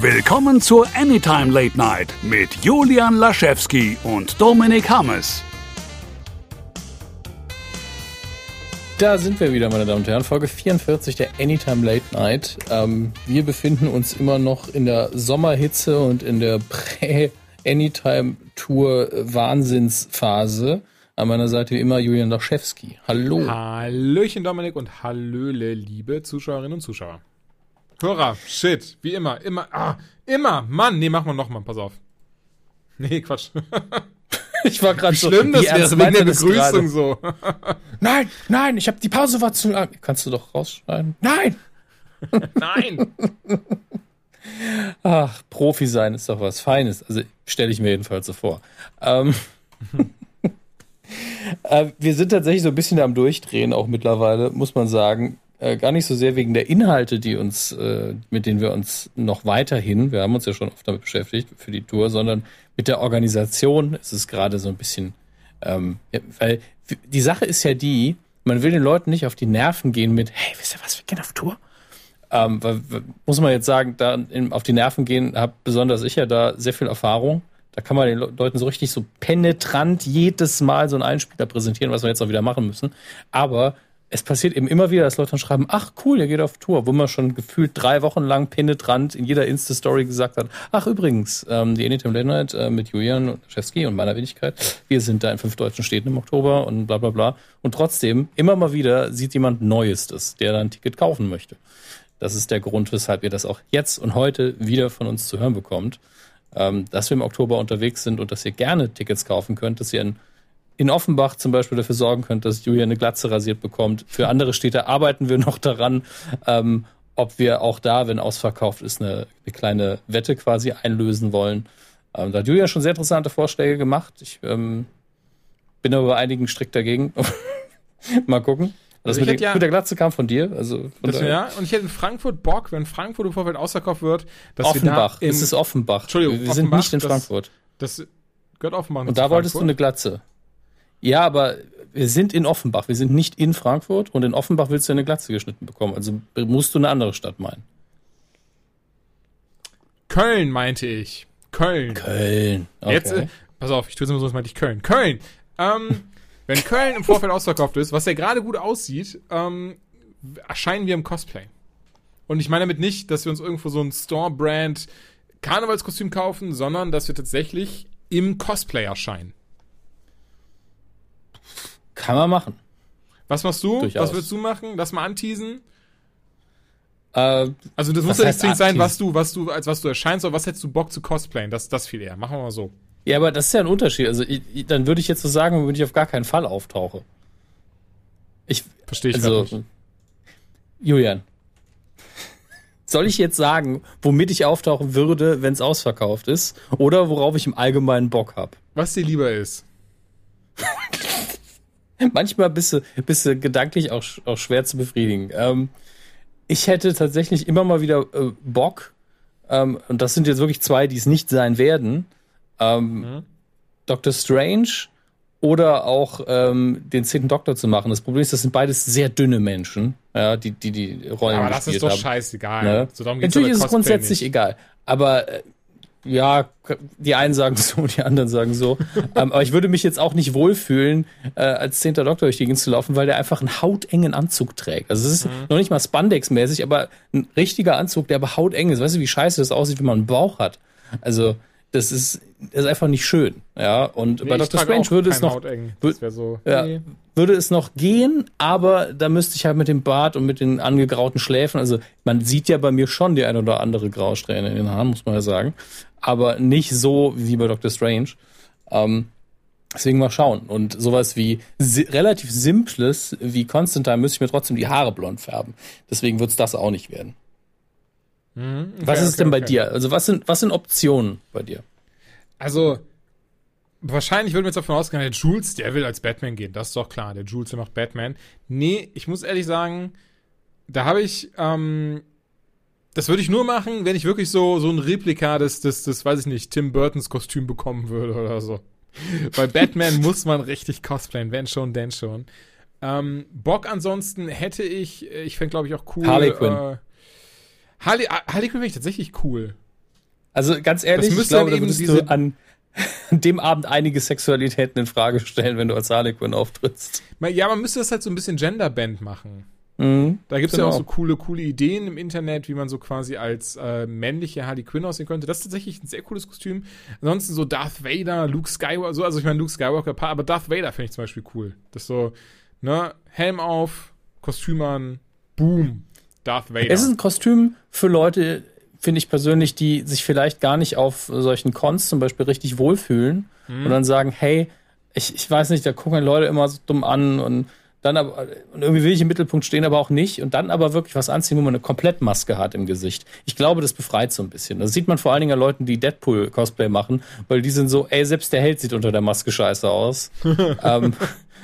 Willkommen zur Anytime Late Night mit Julian Laschewski und Dominik Hammes. Da sind wir wieder, meine Damen und Herren. Folge 44 der Anytime Late Night. Ähm, wir befinden uns immer noch in der Sommerhitze und in der Prä-Anytime-Tour-Wahnsinnsphase. An meiner Seite wie immer Julian Laschewski. Hallo. Hallöchen Dominik und Hallöle, liebe Zuschauerinnen und Zuschauer. Hörer, shit, wie immer, immer, ah, immer, Mann, nee, machen wir nochmal, pass auf. Nee, Quatsch. Ich war gerade so. Schlimm, das wäre wegen der er Begrüßung so. Nein, nein, ich habe die Pause war zu lang. Kannst du doch rausschneiden. Nein. Nein. Ach, Profi sein ist doch was Feines. Also stelle ich mir jedenfalls so vor. Ähm, äh, wir sind tatsächlich so ein bisschen am Durchdrehen auch mittlerweile, muss man sagen. Äh, gar nicht so sehr wegen der Inhalte, die uns, äh, mit denen wir uns noch weiterhin, wir haben uns ja schon oft damit beschäftigt für die Tour, sondern mit der Organisation ist es gerade so ein bisschen, ähm, ja, weil die Sache ist ja die, man will den Leuten nicht auf die Nerven gehen mit, hey, wisst ihr was, wir gehen auf Tour. Ähm, weil, muss man jetzt sagen, da in, auf die Nerven gehen, habe besonders ich ja da sehr viel Erfahrung. Da kann man den Le- Leuten so richtig so penetrant jedes Mal so einen Einspieler präsentieren, was wir jetzt auch wieder machen müssen. Aber es passiert eben immer wieder, dass Leute dann schreiben, ach cool, ihr geht auf Tour, wo man schon gefühlt drei Wochen lang penetrant in jeder Insta-Story gesagt hat, ach übrigens, ähm, die Anytime Late Night äh, mit Julian Laschewski und meiner Wenigkeit, wir sind da in fünf deutschen Städten im Oktober und bla bla bla. Und trotzdem, immer mal wieder sieht jemand Neues das, der dann ein Ticket kaufen möchte. Das ist der Grund, weshalb ihr das auch jetzt und heute wieder von uns zu hören bekommt. Ähm, dass wir im Oktober unterwegs sind und dass ihr gerne Tickets kaufen könnt, dass ihr in, in Offenbach zum Beispiel dafür sorgen könnt, dass Julia eine Glatze rasiert bekommt. Für andere Städte arbeiten wir noch daran, ähm, ob wir auch da, wenn ausverkauft ist, eine, eine kleine Wette quasi einlösen wollen. Ähm, da hat Julia schon sehr interessante Vorschläge gemacht. Ich ähm, bin aber bei einigen strikt dagegen. Mal gucken. Das Also mit, ich den, hätte ja- mit der Glatze kam von dir. Also von Das, daher- ja, und ich hätte in Frankfurt Bock, wenn Frankfurt im Vorfeld ausverkauft wird, dass Offenbach. wir da Es ist Offenbach. Entschuldigung, wir sind Offenbach, nicht in das- Frankfurt. das gehört Offenbach Und da wolltest du eine Glatze. Ja, aber wir sind in Offenbach. Wir sind nicht in Frankfurt und in Offenbach willst du eine Glatze geschnitten bekommen. Also musst du eine andere Stadt meinen. Köln meinte ich. Köln. Köln. Okay. Jetzt, äh, pass auf, ich tue es immer so, als meinte ich Köln. Köln! Ähm, wenn Köln im Vorfeld ausverkauft ist, was ja gerade gut aussieht, ähm, erscheinen wir im Cosplay. Und ich meine damit nicht, dass wir uns irgendwo so ein Store-Brand Karnevalskostüm kaufen, sondern dass wir tatsächlich im Cosplay erscheinen. Kann man machen. Was machst du? Durchaus. Was willst du machen? Lass mal anteasen. Äh, Also das muss ja nicht zwingend sein, was du, was du, als was du erscheinst, aber was hättest du Bock zu cosplayen? Das, das viel eher. Machen wir mal so. ja, aber das ist ja ein Unterschied. Also ich, ich, dann würde ich jetzt so sagen, womit ich auf gar keinen Fall auftauche. Ich, Verstehe ich also, nicht. Julian. Soll ich jetzt sagen, womit ich auftauchen würde, wenn es ausverkauft ist? Oder worauf ich im Allgemeinen Bock habe? Was dir lieber ist. Manchmal bist du, bist du gedanklich auch, auch schwer zu befriedigen. Ähm, ich hätte tatsächlich immer mal wieder äh, Bock, ähm, und das sind jetzt wirklich zwei, die es nicht sein werden, ähm, Doctor Strange oder auch ähm, den zehnten Doktor zu machen. Das Problem ist, das sind beides sehr dünne Menschen, ja, die die, die Rollen Aber das gespielt ist doch haben. scheißegal. Ne? So Natürlich ist es grundsätzlich nicht. egal. Aber äh, ja, die einen sagen so, die anderen sagen so. ähm, aber ich würde mich jetzt auch nicht wohlfühlen, äh, als zehnter Doktor durch die Gegend zu laufen, weil der einfach einen hautengen Anzug trägt. Also es ist Mhm. noch nicht mal Spandex-mäßig, aber ein richtiger Anzug, der aber hauteng ist. Weißt du, wie scheiße das aussieht, wenn man einen Bauch hat? Also das ist, ist einfach nicht schön. Ja, und Nee, bei trage Strange würde es noch, wür- so. ja, nee. würde es noch gehen, aber da müsste ich halt mit dem Bart und mit den angegrauten Schläfen, also man sieht ja bei mir schon die ein oder andere Grausträhne in den Haaren, muss man ja sagen, aber nicht so wie bei Dr. Strange. Ähm, deswegen mal schauen. Und sowas wie si relativ simples wie Constantine müsste ich mir trotzdem die Haare blond färben. Deswegen wird es das auch nicht werden. Mhm, Was okay, ist denn okay, bei okay. dir? Also was sind, was sind Optionen bei dir? Also, wahrscheinlich würden wir jetzt davon ausgehen, der Jules, der will als Batman gehen. Das ist doch klar. Der Jules, der macht Batman. Nee, ich muss ehrlich sagen, da habe ich, ähm, das würde ich nur machen, wenn ich wirklich so, so ein Replika des, des, des, weiß ich nicht, Tim Burtons Kostüm bekommen würde oder so. Bei Batman muss man richtig cosplayen, wenn schon, denn schon. Ähm, Bock ansonsten hätte ich, ich fände glaube ich auch cool. Harley Quinn. Äh, Harley, Harley Quinn finde ich tatsächlich cool. Also ganz ehrlich, Das ich müsste glaube, dann da eben würdest du an, an dem Abend einige Sexualitäten in Frage stellen, wenn du als Harley Quinn auftrittst. Ja, man müsste das halt so ein bisschen Genderband machen. Mhm. Da gibt es ja Genau. auch so coole, coole Ideen im Internet, wie man so quasi als äh, männliche Harley Quinn aussehen könnte. Das ist tatsächlich ein sehr cooles Kostüm. Ansonsten so Darth Vader, Luke Skywalker, so, also ich meine Luke Skywalker, aber Darth Vader finde ich zum Beispiel cool. Das so, ne, Helm auf, Kostüm an, boom, Darth Vader. Es ist ein Kostüm für Leute, finde ich persönlich, die sich vielleicht gar nicht auf solchen Cons zum Beispiel richtig wohlfühlen Mhm. und dann sagen, hey, ich, ich weiß nicht, da gucken Leute immer so dumm an und dann aber, und irgendwie will ich im Mittelpunkt stehen, aber auch nicht und dann aber wirklich was anziehen, wo man eine Komplettmaske hat im Gesicht. Ich glaube, das befreit so ein bisschen. Das sieht man vor allen Dingen an Leuten, die Deadpool-Cosplay machen, weil die sind so, ey, selbst der Held sieht unter der Maske scheiße aus. ähm,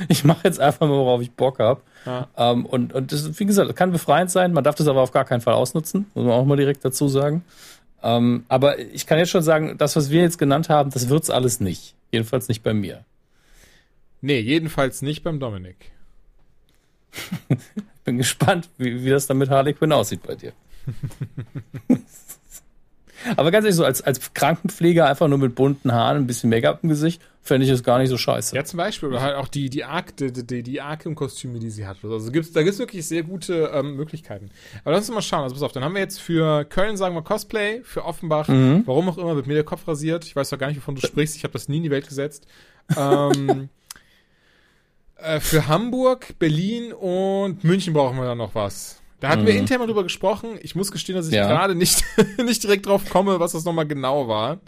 ich mache jetzt einfach mal, worauf ich Bock hab. Ja. Ähm, und, und das, wie gesagt, kann befreiend sein. Man darf das aber auf gar keinen Fall ausnutzen, muss man auch mal direkt dazu sagen. Ähm, aber ich kann jetzt schon sagen, das, was wir jetzt genannt haben, das wird's alles nicht. Jedenfalls nicht bei mir. nee, jedenfalls nicht beim Dominik. Bin gespannt, wie, wie das dann mit Harley Quinn aussieht bei dir. aber ganz ehrlich, so als, als Krankenpfleger einfach nur mit bunten Haaren, ein bisschen Make-up im Gesicht, fände ich das gar nicht so scheiße. Ja, zum Beispiel, oder halt auch die, die, Ark, die, die, die Arkham-Kostüme, die sie hat. Also gibt's, da gibt es wirklich sehr gute ähm, Möglichkeiten. Aber lass uns mal schauen. Also pass auf, dann haben wir jetzt für Köln, sagen wir Cosplay, für Offenbach, Mhm. warum auch immer, wird mir der Kopf rasiert. Ich weiß doch gar nicht, wovon du sprichst. Ich habe das nie in die Welt gesetzt. Ähm, äh, für Hamburg, Berlin und München brauchen wir dann noch was. Da hatten wir Mhm. intern mal drüber gesprochen. Ich muss gestehen, dass ich Ja. gerade nicht, nicht direkt drauf komme, was das nochmal genau war.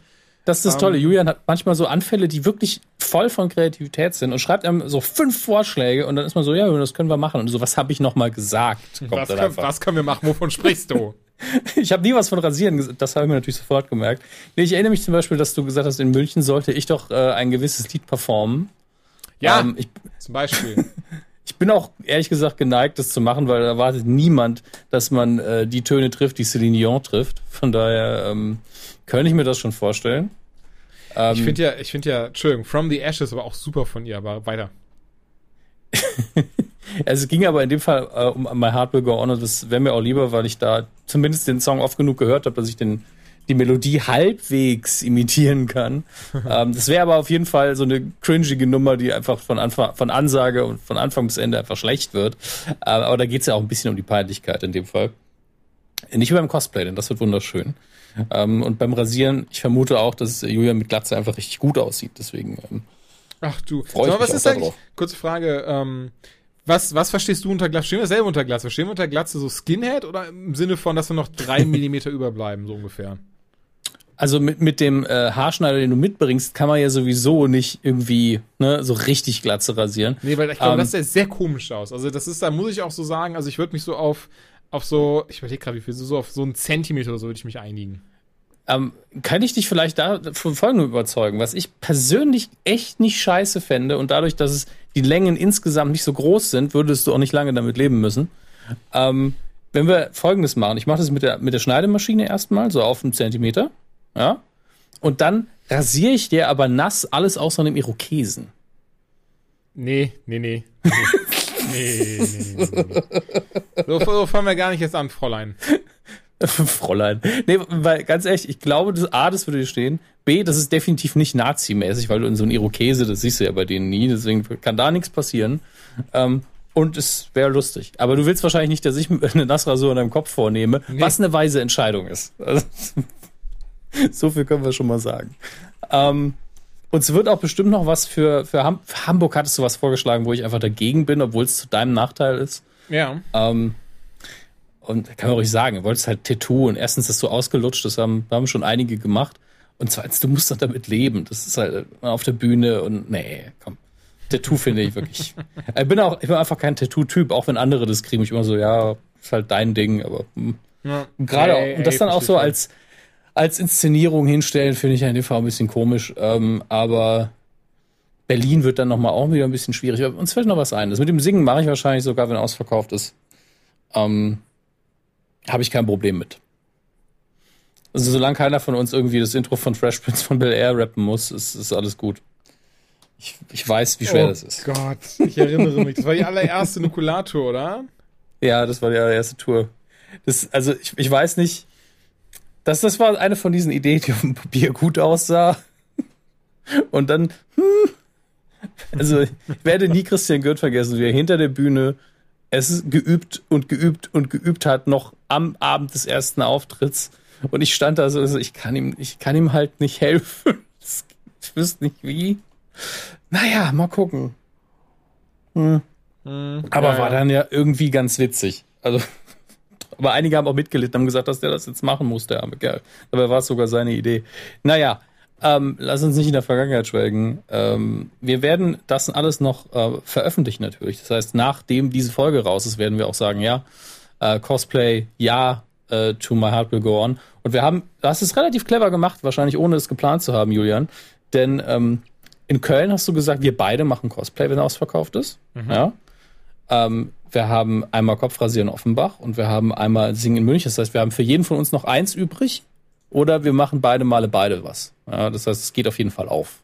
Das ist das Ähm, Tolle. Julian hat manchmal so Anfälle, die wirklich voll von Kreativität sind und schreibt einem so fünf Vorschläge und dann ist man so, ja, das können wir machen. Und so, was habe ich noch mal gesagt? Was, können, was können wir machen? Wovon sprichst du? Ich habe nie was von Rasieren gesagt. Das habe ich mir natürlich sofort gemerkt. Nee, ich erinnere mich zum Beispiel, dass du gesagt hast, in München sollte ich doch äh, ein gewisses Lied performen. Ja, Ähm, ich, zum Beispiel. Ich bin auch ehrlich gesagt geneigt, das zu machen, weil da erwartet niemand, dass man äh, die Töne trifft, die Céline Dion trifft. Von daher ähm, könnte ich mir das schon vorstellen. Ähm, Ich finde ja, ich finde ja, Entschuldigung, From the Ashes war auch super von ihr, aber weiter. Also es ging aber in dem Fall äh, um My Heart Will Go On und das wäre mir auch lieber, weil ich da zumindest den Song oft genug gehört habe, dass ich den, die Melodie halbwegs imitieren kann. ähm, das wäre aber auf jeden Fall so eine cringige Nummer, die einfach von Anfang, von Ansage und von Anfang bis Ende einfach schlecht wird. Äh, aber da geht's ja auch ein bisschen um die Peinlichkeit in dem Fall. Nicht beim Cosplay, denn das wird wunderschön. Ähm, und beim Rasieren, ich vermute auch, dass Julian mit Glatze einfach richtig gut aussieht. Deswegen ähm, Ach du. Freu mal, was ist eigentlich, kurze Frage, ähm, was, was verstehst du unter Glatze? Verstehen wir selber unter Glatze? Verstehen wir unter Glatze so Skinhead oder im Sinne von, dass wir noch drei Millimeter überbleiben, so ungefähr? Also mit, mit dem äh, Haarschneider, den du mitbringst, kann man ja sowieso nicht irgendwie ne, so richtig Glatze rasieren. Nee, weil ich glaube, Ähm, das sieht sehr komisch aus. Also das ist, da muss ich auch so sagen, also ich würde mich so auf, auf so, ich überlege gerade, wie viel, so auf so einen Zentimeter oder so würde ich mich einigen. Ähm, kann ich dich vielleicht da von Folgendem überzeugen, was ich persönlich echt nicht scheiße fände und dadurch, dass es die Längen insgesamt nicht so groß sind, würdest du auch nicht lange damit leben müssen. Ähm, wenn wir Folgendes machen, ich mache das mit der, mit der Schneidemaschine erstmal, so auf einen Zentimeter, ja, und dann rasiere ich dir aber nass alles außer einem Irokesen. Nee, nee, nee. Nee, nee, nee, nee, nee. So, so fangen wir gar nicht jetzt an, Fräulein. Fräulein. Nee, weil ganz ehrlich, ich glaube, das, A, das würde dir stehen. B, das ist definitiv nicht Nazi-mäßig, weil du in so ein Irokese, das siehst du ja bei denen nie, deswegen kann da nichts passieren. Ähm, und es wäre lustig. Aber du willst wahrscheinlich nicht, dass ich eine Nassrasur an deinem Kopf vornehme, Nee. was eine weise Entscheidung ist. Also, so viel können wir schon mal sagen. Ähm, und es wird auch bestimmt noch was für, für, Ham für Hamburg hattest du was vorgeschlagen, wo ich einfach dagegen bin, obwohl es zu deinem Nachteil ist. Ja. Ähm, und kann man ruhig sagen, du wolltest halt Tattoo und erstens ist so ausgelutscht, das haben, haben schon einige gemacht. Und zweitens, du musst doch damit leben. Das ist halt auf der Bühne und nee, komm. Tattoo finde ich wirklich. ich bin auch, ich bin einfach kein Tattoo-Typ, auch wenn andere das kriegen. Ich immer so, ja, ist halt dein Ding, aber hm. ja. gerade Ey, auch, und das dann auch so als, als Inszenierung hinstellen, finde ich ja in dem Fall ein bisschen komisch. Ähm, aber Berlin wird dann nochmal auch wieder ein bisschen schwierig. Aber uns fällt noch was ein. Das mit dem Singen mache ich wahrscheinlich sogar, wenn ausverkauft ist. Ähm, habe ich kein Problem mit. Also solange keiner von uns irgendwie das Intro von Fresh Prince von Bel Air rappen muss, ist, ist alles gut. Ich, ich weiß, wie schwer oh das ist. Gott, ich erinnere mich. Das war die allererste Nukulator, oder? Ja, das war die allererste Tour. Das, also ich, ich weiß nicht, das, das war eine von diesen Ideen, die auf dem Papier gut aussah. Und dann, hm, also ich werde nie Christian Gürtel vergessen, wie er hinter der Bühne es geübt und geübt und geübt hat, noch am Abend des ersten Auftritts. Und ich stand da so, also ich kann ihm, ich kann ihm halt nicht helfen. Ich wüsste nicht wie. Naja, mal gucken. Hm. Hm, aber ja, war ja. dann ja irgendwie ganz witzig. Also, aber einige haben auch mitgelitten, haben gesagt, dass der das jetzt machen muss, der arme Kerl. Dabei war es sogar seine Idee. Naja, ähm, lass uns nicht in der Vergangenheit schwelgen. Ähm, wir werden das alles noch äh, veröffentlichen natürlich. Das heißt, nachdem diese Folge raus ist, werden wir auch sagen, ja, äh, Cosplay, ja, äh, To My Heart Will Go On. Und wir haben, das ist relativ clever gemacht, wahrscheinlich ohne es geplant zu haben, Julian. Denn ähm, in Köln hast du gesagt, wir beide machen Cosplay, wenn er ausverkauft ist. Mhm. Ja. Ähm, wir haben einmal Kopfrasieren Offenbach und wir haben einmal Singen in München. Das heißt, wir haben für jeden von uns noch eins übrig oder wir machen beide Male beide was. Ja, das heißt, es geht auf jeden Fall auf.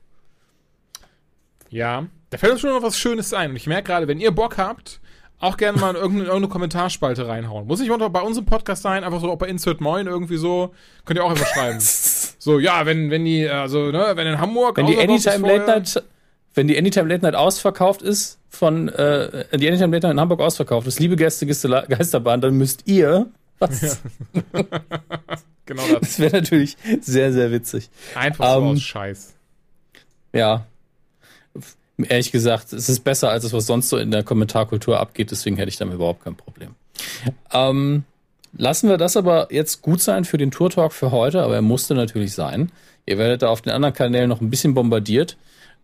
Ja, da fällt uns schon noch was Schönes ein. Und ich merke gerade, wenn ihr Bock habt, auch gerne mal in irgendeine, irgendeine Kommentarspalte reinhauen. Muss nicht mal bei unserem Podcast sein, einfach so auch bei Insert Moin irgendwie so. Könnt ihr auch einfach schreiben. so, ja, wenn, wenn die, also, ne, wenn in Hamburg. Wenn die Anytime Late Night, wenn die Anytime Late Night ausverkauft ist, von, äh, die Anytime Late Night in Hamburg ausverkauft ist, liebe Gäste, Geisterbahn, dann müsst ihr was. Ja. genau das. Das wäre natürlich sehr, sehr witzig. Einfach so um, ähm, aus Scheiß. Ja, ehrlich gesagt, es ist besser als es, was sonst so in der Kommentarkultur abgeht, deswegen hätte ich damit überhaupt kein Problem. Ähm, lassen wir das aber jetzt gut sein für den Tour Talk für heute, aber er musste natürlich sein. Ihr werdet da auf den anderen Kanälen noch ein bisschen bombardiert.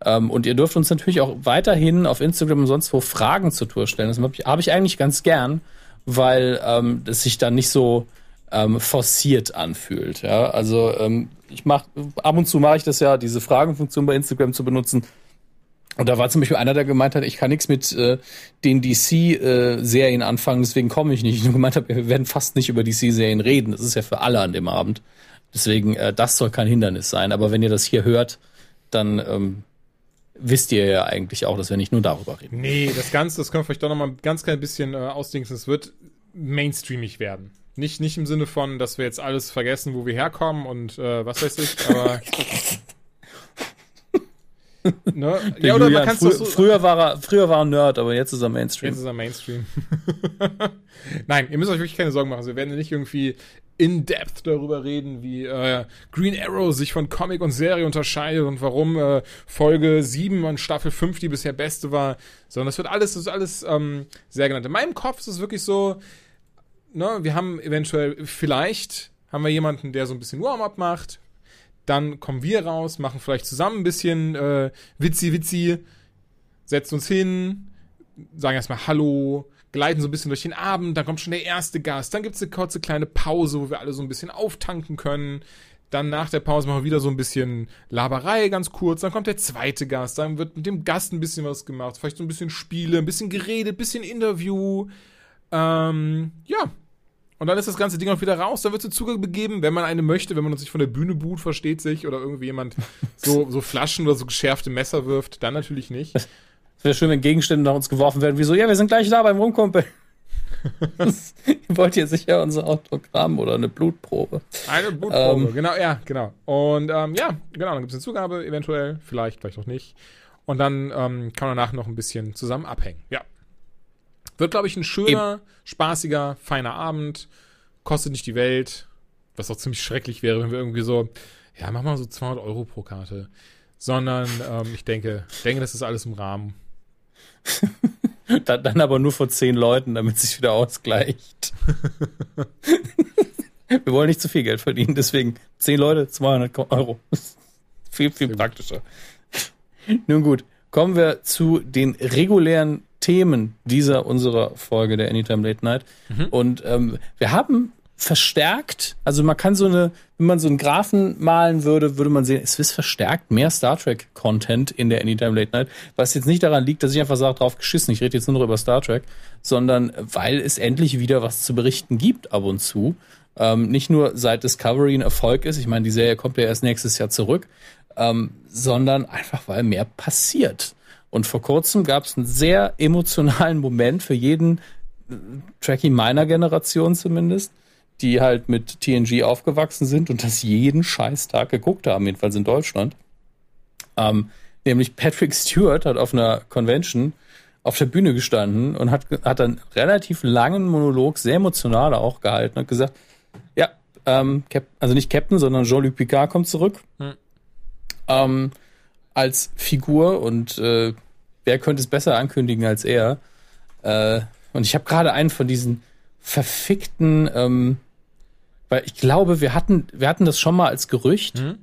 Ähm, und ihr dürft uns natürlich auch weiterhin auf Instagram und sonst wo Fragen zur Tour stellen. Das habe ich, hab ich eigentlich ganz gern, weil ähm, es sich dann nicht so ähm, forciert anfühlt. Ja? Also ähm, ich mache ab und zu mache ich das ja, diese Fragenfunktion bei Instagram zu benutzen und da war zum Beispiel einer, der gemeint hat, ich kann nichts mit äh, den DC-Serien äh, anfangen, deswegen komme ich nicht. Ich nur gemeint habe, wir werden fast nicht über DC-Serien reden. Das ist ja für alle an dem Abend. Deswegen, äh, das soll kein Hindernis sein. Aber wenn ihr das hier hört, dann ähm, wisst ihr ja eigentlich auch, dass wir nicht nur darüber reden. Nee, das Ganze, das können wir vielleicht doch noch mal ein ganz klein bisschen äh, ausdingsen. Es wird mainstreamig werden. Nicht, nicht im Sinne von, dass wir jetzt alles vergessen, wo wir herkommen und äh, was weiß ich, aber Ne? ja, oder Julian, man frü so früher, war er, früher war er Nerd, aber jetzt ist er Mainstream. Jetzt ist er Mainstream. Nein, ihr müsst euch wirklich keine Sorgen machen. Wir werden nicht irgendwie in depth darüber reden, wie äh, Green Arrow sich von Comic und Serie unterscheidet und warum äh, Folge 7 und Staffel 5 die bisher beste war, sondern das wird alles, das ist alles ähm, sehr genannt. In meinem Kopf ist es wirklich so, ne, wir haben eventuell, vielleicht haben wir jemanden, der so ein bisschen Warm-up macht, dann kommen wir raus, machen vielleicht zusammen ein bisschen äh, Witzi, Witzi, setzen uns hin, sagen erstmal Hallo, gleiten so ein bisschen durch den Abend, dann kommt schon der erste Gast, dann gibt es eine kurze kleine Pause, wo wir alle so ein bisschen auftanken können. Dann nach der Pause machen wir wieder so ein bisschen Laberei ganz kurz. Dann kommt der zweite Gast. Dann wird mit dem Gast ein bisschen was gemacht. Vielleicht so ein bisschen Spiele, ein bisschen geredet, ein bisschen Interview. Ähm, ja, und dann ist das ganze Ding auch wieder raus. Da wird zu Zugang begeben, wenn man eine möchte, wenn man sich von der Bühne boot, versteht sich, oder irgendwie jemand so, so Flaschen oder so geschärfte Messer wirft, dann natürlich nicht. Es wäre schön, wenn Gegenstände nach uns geworfen werden, wie so, ja, wir sind gleich da beim Rumkumpel. Ihr wollt hier sicher unser Autogramm oder eine Blutprobe. Eine Blutprobe, ähm, genau, ja, genau. Und ähm, ja, genau, dann gibt es eine Zugabe, eventuell, vielleicht, vielleicht auch nicht. Und dann ähm, kann man danach noch ein bisschen zusammen abhängen. Ja, wird, glaube ich, ein schöner, Eben. spaßiger, feiner Abend. Kostet nicht die Welt. Was auch ziemlich schrecklich wäre, wenn wir irgendwie so, ja, mach mal so 200 Euro pro Karte. Sondern ähm, ich denke, denke, das ist alles im Rahmen. dann, dann aber nur vor zehn Leuten, damit es sich wieder ausgleicht. wir wollen nicht zu viel Geld verdienen, deswegen zehn Leute, 200 Euro. viel, viel praktischer. Nun gut, kommen wir zu den regulären Themen dieser unserer Folge der Anytime Late Night. Mhm. Und ähm, wir haben verstärkt, also man kann so eine, wenn man so einen Graphen malen würde, würde man sehen, es ist verstärkt mehr Star Trek Content in der Anytime Late Night, was jetzt nicht daran liegt, dass ich einfach sage, drauf geschissen, ich rede jetzt nur noch über Star Trek, sondern weil es endlich wieder was zu berichten gibt ab und zu. Ähm, nicht nur seit Discovery ein Erfolg ist, ich meine, die Serie kommt ja erst nächstes Jahr zurück, ähm, sondern einfach weil mehr passiert. Und vor kurzem gab es einen sehr emotionalen Moment für jeden äh, Trekkie meiner Generation zumindest, die halt mit TNG aufgewachsen sind und das jeden Scheißtag geguckt haben, jedenfalls in Deutschland. Ähm, nämlich Patrick Stewart hat auf einer Convention auf der Bühne gestanden und hat, hat einen relativ langen Monolog, sehr emotional auch gehalten, hat gesagt, ja, ähm, Cap also nicht Captain, sondern Jean-Luc Picard kommt zurück hm. ähm, als Figur und äh, wer könnte es besser ankündigen als er? Äh, und ich habe gerade einen von diesen verfickten, ähm, weil ich glaube, wir hatten, wir hatten das schon mal als Gerücht hm?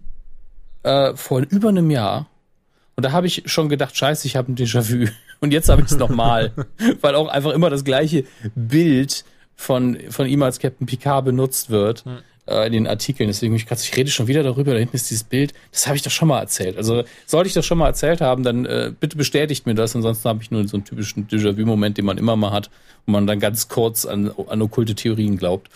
äh, vor über einem Jahr. Und da habe ich schon gedacht, scheiße, ich habe ein Déjà-vu. Und jetzt habe ich es nochmal. weil auch einfach immer das gleiche Bild von, von ihm als Captain Picard benutzt wird. Hm äh, in den Artikeln. Deswegen ich, ich rede schon wieder darüber. Da hinten ist dieses Bild. Das habe ich doch schon mal erzählt. Also sollte ich das schon mal erzählt haben, dann äh, bitte bestätigt mir das. Ansonsten habe ich nur so einen typischen Déjà-vu-Moment, den man immer mal hat, wo man dann ganz kurz an, an okkulte Theorien glaubt.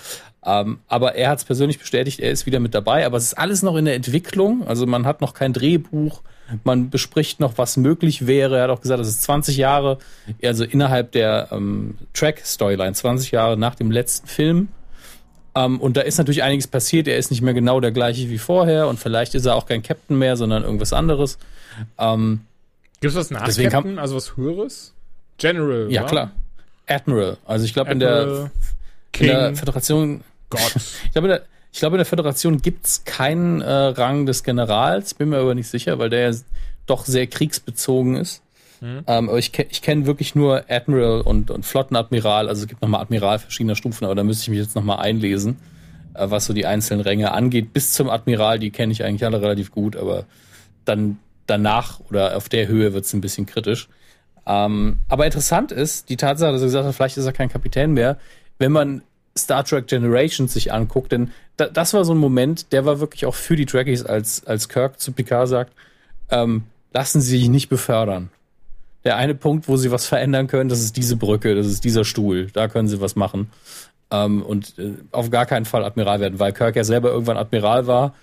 Ähm, aber er hat es persönlich bestätigt. Er ist wieder mit dabei. Aber es ist alles noch in der Entwicklung. Also man hat noch kein Drehbuch. Man bespricht noch, was möglich wäre. Er hat auch gesagt, es ist 20 Jahre, also innerhalb der ähm, Track-Storyline, 20 Jahre nach dem letzten Film. Um, ähm, und da ist natürlich einiges passiert. Er ist nicht mehr genau der gleiche wie vorher und vielleicht ist er auch kein Captain mehr, sondern irgendwas anderes. Um, ähm, Gibt es was nach Captain, kam, also was Höheres? General, Ja, oder? klar. Admiral. Also ich glaube in der, in der Föderation... Gott. ich glaube in der, ich glaube, in der Föderation gibt's keinen äh, Rang des Generals, bin mir aber nicht sicher, weil der ja doch sehr kriegsbezogen ist. Mhm. Ähm, aber ich, ich kenne wirklich nur Admiral und, und Flottenadmiral. Also es gibt nochmal Admiral verschiedener Stufen, aber da müsste ich mich jetzt nochmal einlesen, äh, was so die einzelnen Ränge angeht. Bis zum Admiral, die kenne ich eigentlich alle relativ gut, aber dann danach oder auf der Höhe wird es ein bisschen kritisch. Ähm, aber interessant ist die Tatsache, dass er gesagt hat, vielleicht ist er kein Kapitän mehr, wenn man Star Trek Generations sich anguckt, denn da, das war so ein Moment, der war wirklich auch für die Trekkies, als, als Kirk zu Picard sagt, ähm, lassen Sie sich nicht befördern der eine Punkt, wo sie was verändern können, das ist diese Brücke, das ist dieser Stuhl. Da können sie was machen. Ähm, und äh, auf gar keinen Fall Admiral werden, weil Kirk ja selber irgendwann Admiral war.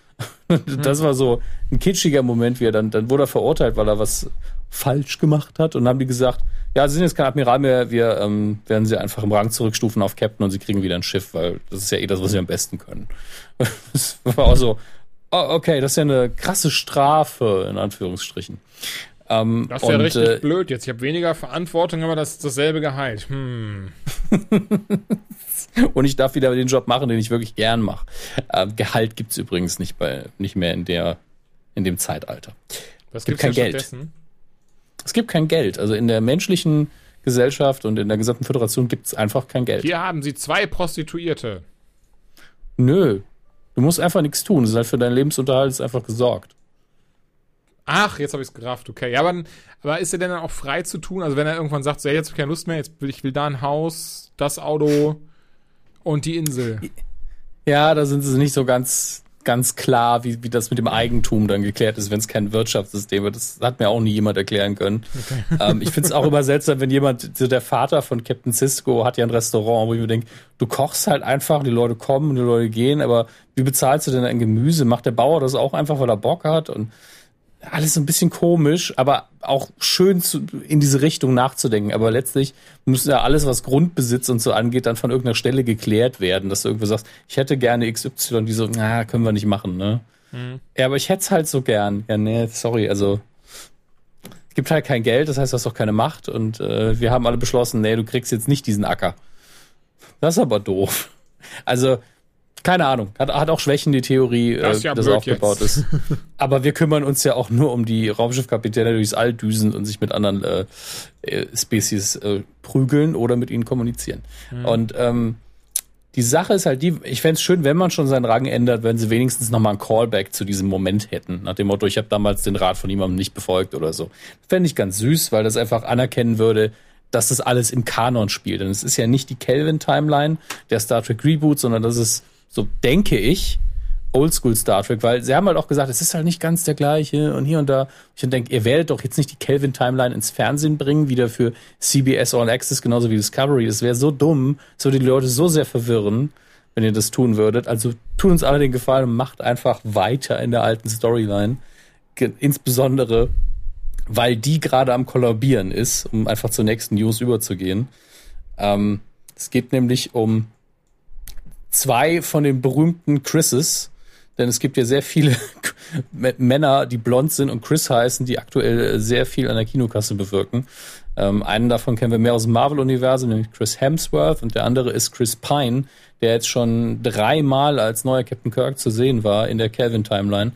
das war so ein kitschiger Moment, wie er dann, dann wurde er verurteilt, weil er was falsch gemacht hat. Und dann haben die gesagt, ja, sie sind jetzt kein Admiral mehr, wir ähm, werden sie einfach im Rang zurückstufen auf Captain und sie kriegen wieder ein Schiff, weil das ist ja eh das, was sie am besten können. das war auch so, oh, okay, das ist ja eine krasse Strafe, in Anführungsstrichen. Ähm, das ist ja richtig äh, blöd jetzt. Ich habe weniger Verantwortung, aber das ist dasselbe Gehalt. Hm. und ich darf wieder den Job machen, den ich wirklich gern mache. Äh, Gehalt gibt's übrigens nicht bei nicht mehr in der in dem Zeitalter. Was es gibt kein Geld. Es gibt kein Geld. Also in der menschlichen Gesellschaft und in der gesamten Föderation gibt's einfach kein Geld. Hier haben sie zwei Prostituierte. Nö. Du musst einfach nichts tun. Es ist halt für deinen Lebensunterhalt ist einfach gesorgt. Ach, jetzt habe ich es gerafft, okay. Ja, aber, aber ist er denn dann auch frei zu tun? Also wenn er irgendwann sagt, so, ja, jetzt habe ich keine Lust mehr, jetzt will ich will da ein Haus, das Auto und die Insel. Ja, da sind sie nicht so ganz, ganz klar, wie, wie das mit dem Eigentum dann geklärt ist, wenn es kein Wirtschaftssystem wird. Das hat mir auch nie jemand erklären können. Okay. Ähm, ich finde es auch immer seltsam, wenn jemand, so der Vater von Captain Cisco hat ja ein Restaurant, wo ich mir denke, du kochst halt einfach, die Leute kommen und die Leute gehen, aber wie bezahlst du denn ein Gemüse? Macht der Bauer das auch einfach, weil er Bock hat? Und alles so ein bisschen komisch, aber auch schön zu, in diese Richtung nachzudenken. Aber letztlich muss ja alles, was Grundbesitz und so angeht, dann von irgendeiner Stelle geklärt werden, dass du irgendwo sagst, ich hätte gerne XY, die so, na, können wir nicht machen, ne? Mhm. Ja, aber ich hätte es halt so gern. Ja, nee, sorry, also es gibt halt kein Geld, das heißt, du hast auch keine Macht und äh, wir haben alle beschlossen, nee, du kriegst jetzt nicht diesen Acker. Das ist aber doof. Also keine Ahnung. Hat, hat auch Schwächen, die Theorie, das, äh, ja das aufgebaut jetzt. ist. Aber wir kümmern uns ja auch nur um die Raumschiffkapitäne, die durchs All düsen und sich mit anderen äh, äh, Spezies äh, prügeln oder mit ihnen kommunizieren. Mhm. Und ähm, die Sache ist halt die, ich fände es schön, wenn man schon seinen Rang ändert, wenn sie wenigstens nochmal ein Callback zu diesem Moment hätten. Nach dem Motto, ich habe damals den Rat von jemandem nicht befolgt oder so. Fände ich ganz süß, weil das einfach anerkennen würde, dass das alles im Kanon spielt. Denn es ist ja nicht die Kelvin-Timeline der Star Trek Reboot, sondern das ist so denke ich, Oldschool Star Trek, weil sie haben halt auch gesagt, es ist halt nicht ganz der gleiche und hier und da. Ich denke, ihr werdet doch jetzt nicht die Kelvin Timeline ins Fernsehen bringen, wieder für CBS All Access, genauso wie Discovery. Das wäre so dumm, würde die Leute so sehr verwirren, wenn ihr das tun würdet. Also tut uns alle den Gefallen und macht einfach weiter in der alten Storyline. Insbesondere, weil die gerade am Kollabieren ist, um einfach zur nächsten News überzugehen. Ähm, es geht nämlich um zwei von den berühmten Chrises, denn es gibt ja sehr viele Männer, die blond sind und Chris heißen, die aktuell sehr viel an der Kinokasse bewirken. Ähm, einen davon kennen wir mehr aus dem Marvel-Universum, nämlich Chris Hemsworth, und der andere ist Chris Pine, der jetzt schon dreimal als neuer Captain Kirk zu sehen war in der Kelvin-Timeline.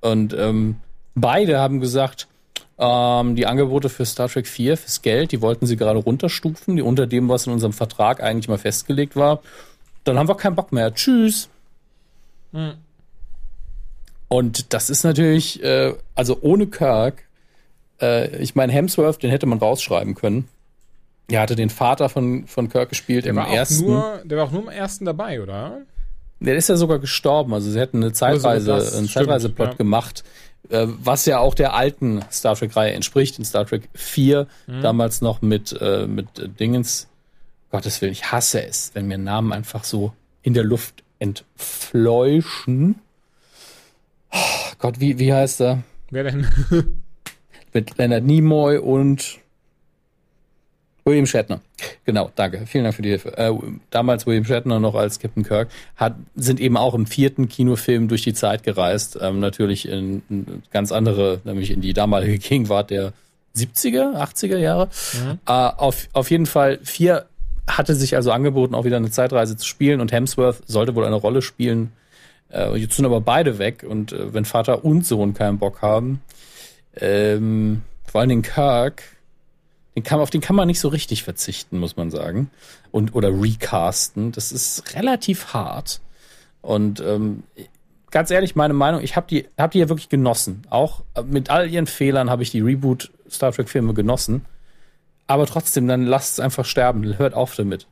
Und ähm, beide haben gesagt, ähm, die Angebote für Star Trek 4 fürs Geld, die wollten sie gerade runterstufen, die unter dem, was in unserem Vertrag eigentlich mal festgelegt war. Dann haben wir keinen Bock mehr. Tschüss. Hm. Und das ist natürlich, äh, also ohne Kirk, äh, ich meine, Hemsworth, den hätte man rausschreiben können. Er hatte den Vater von, von Kirk gespielt der im war ersten. Nur, der war auch nur im ersten dabei, oder? Der ist ja sogar gestorben. Also sie hätten eine Zeitreise, Also einen Zeitreiseplot ja. gemacht, äh, was ja auch der alten Star Trek-Reihe entspricht. In Star Trek 4, Mhm. damals noch mit, äh, mit Dingens. Gottes Willen, ich hasse es, wenn mir Namen einfach so in der Luft entfleuchen. Oh Gott, wie, wie heißt er? Wer denn? Mit Leonard Nimoy und William Shatner. Genau, danke. Vielen Dank für die Hilfe. Äh, damals William Shatner noch als Captain Kirk, hat, sind eben auch im vierten Kinofilm durch die Zeit gereist. Ähm, natürlich in, in ganz andere, nämlich in die damalige Gegenwart der 70er, 80er Jahre. Äh, auf, auf jeden Fall vier hatte sich also angeboten, auch wieder eine Zeitreise zu spielen und Hemsworth sollte wohl eine Rolle spielen. Äh, jetzt sind aber beide weg und äh, wenn Vater und Sohn keinen Bock haben, ähm, vor allen Dingen Kirk, den kann, auf den kann man nicht so richtig verzichten, muss man sagen. Und, oder recasten. Das ist relativ hart. Und ähm, ganz ehrlich, meine Meinung, ich habe die, hab die ja wirklich genossen. Auch äh, mit all ihren Fehlern habe ich die Reboot Star Trek-Filme genossen. Aber trotzdem, dann lasst es einfach sterben. Hört auf damit.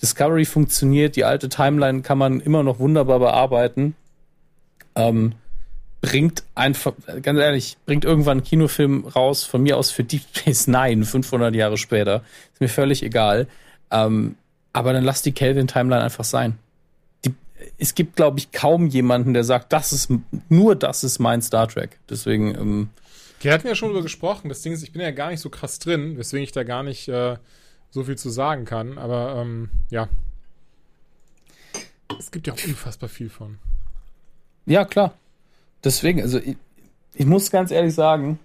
Discovery funktioniert, die alte Timeline kann man immer noch wunderbar bearbeiten. Ähm, bringt einfach, ganz ehrlich, bringt irgendwann einen Kinofilm raus, von mir aus für Deep Space Nine, 500 Jahre später. Ist mir völlig egal. Ähm, aber dann lasst die Kelvin-Timeline einfach sein. Die, es gibt, glaube ich, kaum jemanden, der sagt, das ist, nur das ist mein Star Trek. Deswegen, ähm, Wir hatten ja schon drüber gesprochen. Das Ding ist, ich bin ja gar nicht so krass drin, weswegen ich da gar nicht äh, so viel zu sagen kann. Aber ähm, ja. Es gibt ja auch unfassbar viel von. Ja, klar. Deswegen, also ich, ich muss ganz ehrlich sagen,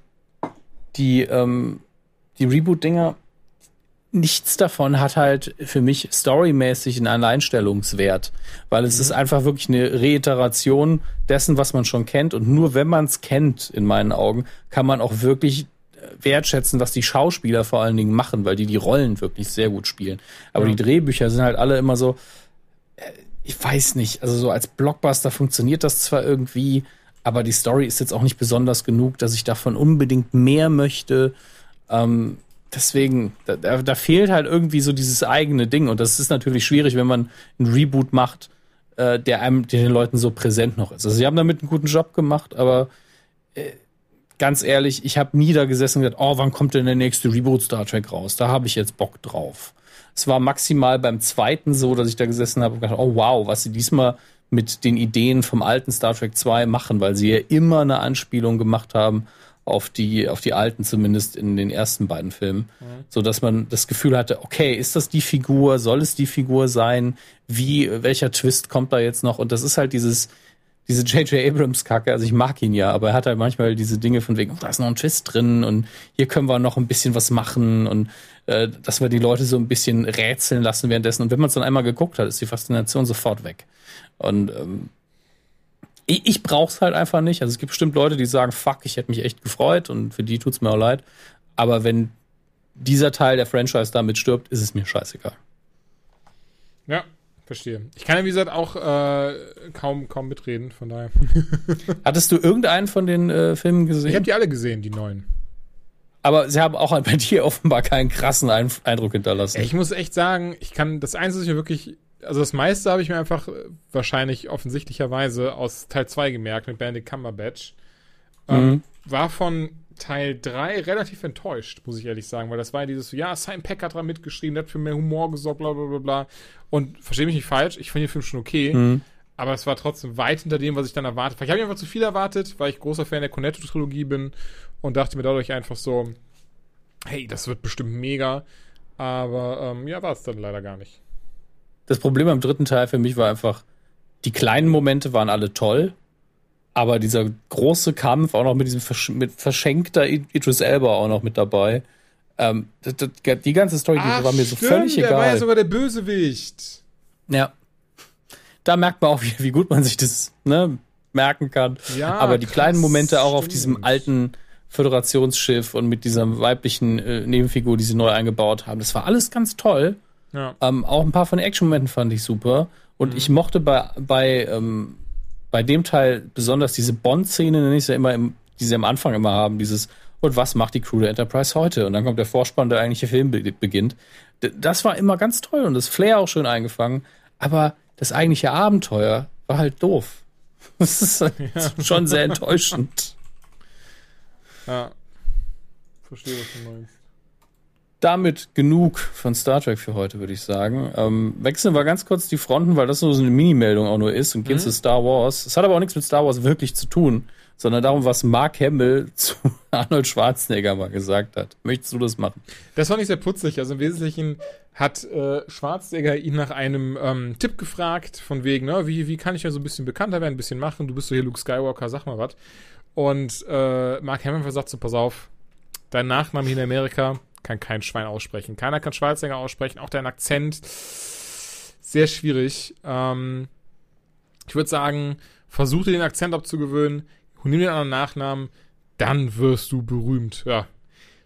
die, ähm, die Reboot-Dinger, nichts davon hat halt für mich storymäßig einen Alleinstellungswert, weil es ist einfach wirklich eine Reiteration dessen, was man schon kennt und nur wenn man es kennt, in meinen Augen, kann man auch wirklich wertschätzen, was die Schauspieler vor allen Dingen machen, weil die die Rollen wirklich sehr gut spielen. Aber Ja. die Drehbücher sind halt alle immer so, äh, ich weiß nicht, also so als Blockbuster funktioniert das zwar irgendwie, aber die Story ist jetzt auch nicht besonders genug, dass ich davon unbedingt mehr möchte. Ähm, deswegen, da, da, fehlt halt irgendwie so dieses eigene Ding. Und das ist natürlich schwierig, wenn man einen Reboot macht, äh, der einem, der den Leuten so präsent noch ist. Also sie haben damit einen guten Job gemacht, aber äh, ganz ehrlich, ich habe nie da gesessen und gesagt, oh, wann kommt denn der nächste Reboot Star Trek raus? Da habe ich jetzt Bock drauf. Es war maximal beim zweiten so, dass ich da gesessen habe und gedacht, oh wow, was sie diesmal mit den Ideen vom alten Star Trek 2 machen, weil sie ja immer eine Anspielung gemacht haben auf die, auf die alten zumindest in den ersten beiden Filmen, so dass man das Gefühl hatte, okay, ist das die Figur, soll es die Figur sein, wie, welcher Twist kommt da jetzt noch? Und das ist halt dieses, diese J.J. Abrams Kacke, also ich mag ihn ja, aber er hat halt manchmal diese Dinge von wegen, oh, da ist noch ein Twist drin und hier können wir noch ein bisschen was machen und äh, dass wir die Leute so ein bisschen rätseln lassen währenddessen. Und wenn man es dann einmal geguckt hat, ist die Faszination sofort weg. Und ähm, ich, ich brauch's halt einfach nicht. Also es gibt bestimmt Leute, die sagen, fuck, ich hätte mich echt gefreut und für die tut's mir auch leid. Aber wenn dieser Teil der Franchise damit stirbt, ist es mir scheißegal. Ja, verstehe. Ich kann ja, wie gesagt, auch äh, kaum, kaum mitreden, von daher. Hattest du irgendeinen von den äh, Filmen gesehen? Ich habe die alle gesehen, die neuen. Aber sie haben auch bei dir offenbar keinen krassen Ein Eindruck hinterlassen. Ich muss echt sagen, ich kann das Einzige, was ich mir wirklich, also das meiste habe ich mir einfach äh, wahrscheinlich offensichtlicherweise aus Teil 2 gemerkt mit Benedict Cumberbatch. Ähm, Mhm. war von Teil 3 relativ enttäuscht, muss ich ehrlich sagen, weil das war ja dieses ja, Simon Peck hat dran mitgeschrieben, der hat für mehr Humor gesorgt, bla bla bla bla. Und verstehe mich nicht falsch, ich finde den Film schon okay, Mhm. aber es war trotzdem weit hinter dem, was ich dann erwartet habe. Ich habe einfach zu viel erwartet, weil ich großer Fan der Cornetto-Trilogie bin und dachte mir dadurch einfach so, hey, das wird bestimmt mega. Aber ähm, ja, war es dann leider gar nicht. Das Problem am dritten Teil für mich war einfach, die kleinen Momente waren alle toll, aber dieser große Kampf, auch noch mit diesem Versch mit verschenkter Idris Elba auch noch mit dabei. Ähm, das, das, die ganze Story, die Ach, war mir so stimmt, völlig der egal. war ja sogar der Bösewicht. Ja. Da merkt man auch, wie, wie gut man sich das ne, merken kann. Ja, Aber die krass, kleinen Momente auch auf stimmt. diesem alten Föderationsschiff und mit dieser weiblichen äh, Nebenfigur, die sie neu eingebaut haben, das war alles ganz toll. Ja. Ähm, auch ein paar von den Action-Momenten fand ich super. Und Mhm. ich mochte bei, bei, ähm, bei dem Teil besonders diese Bond-Szene, nenne ich ja immer, im, die sie am Anfang immer haben, dieses, und was macht die Crew der Enterprise heute? Und dann kommt der Vorspann, der eigentliche Film be beginnt. D das war immer ganz toll und das Flair auch schön eingefangen. Aber das eigentliche Abenteuer war halt doof. Das ist halt schon sehr enttäuschend. ja. Verstehe, was du meinst. Damit genug von Star Trek für heute, würde ich sagen. Ähm, wechseln wir ganz kurz die Fronten, weil das nur so eine Mini-Meldung auch nur ist und gehen zu Star Wars. Es hat aber auch nichts mit Star Wars wirklich zu tun, sondern darum, was Mark Hamill zu Arnold Schwarzenegger mal gesagt hat. Möchtest du das machen? Das fand ich sehr putzig. Also im Wesentlichen hat äh, Schwarzenegger ihn nach einem ähm, Tipp gefragt, von wegen, ne, wie, wie kann ich ja so ein bisschen bekannter werden, ein bisschen machen? Du bist so hier Luke Skywalker, sag mal was. Und äh, Mark Hamill sagt so, pass auf, dein Nachname hier in Amerika kann kein Schwein aussprechen. Keiner kann Schwarzenegger aussprechen, auch dein Akzent sehr schwierig. Ähm, ich würde sagen, versuch dir den Akzent abzugewöhnen, nimm dir einen anderen Nachnamen, dann wirst du berühmt. Ja,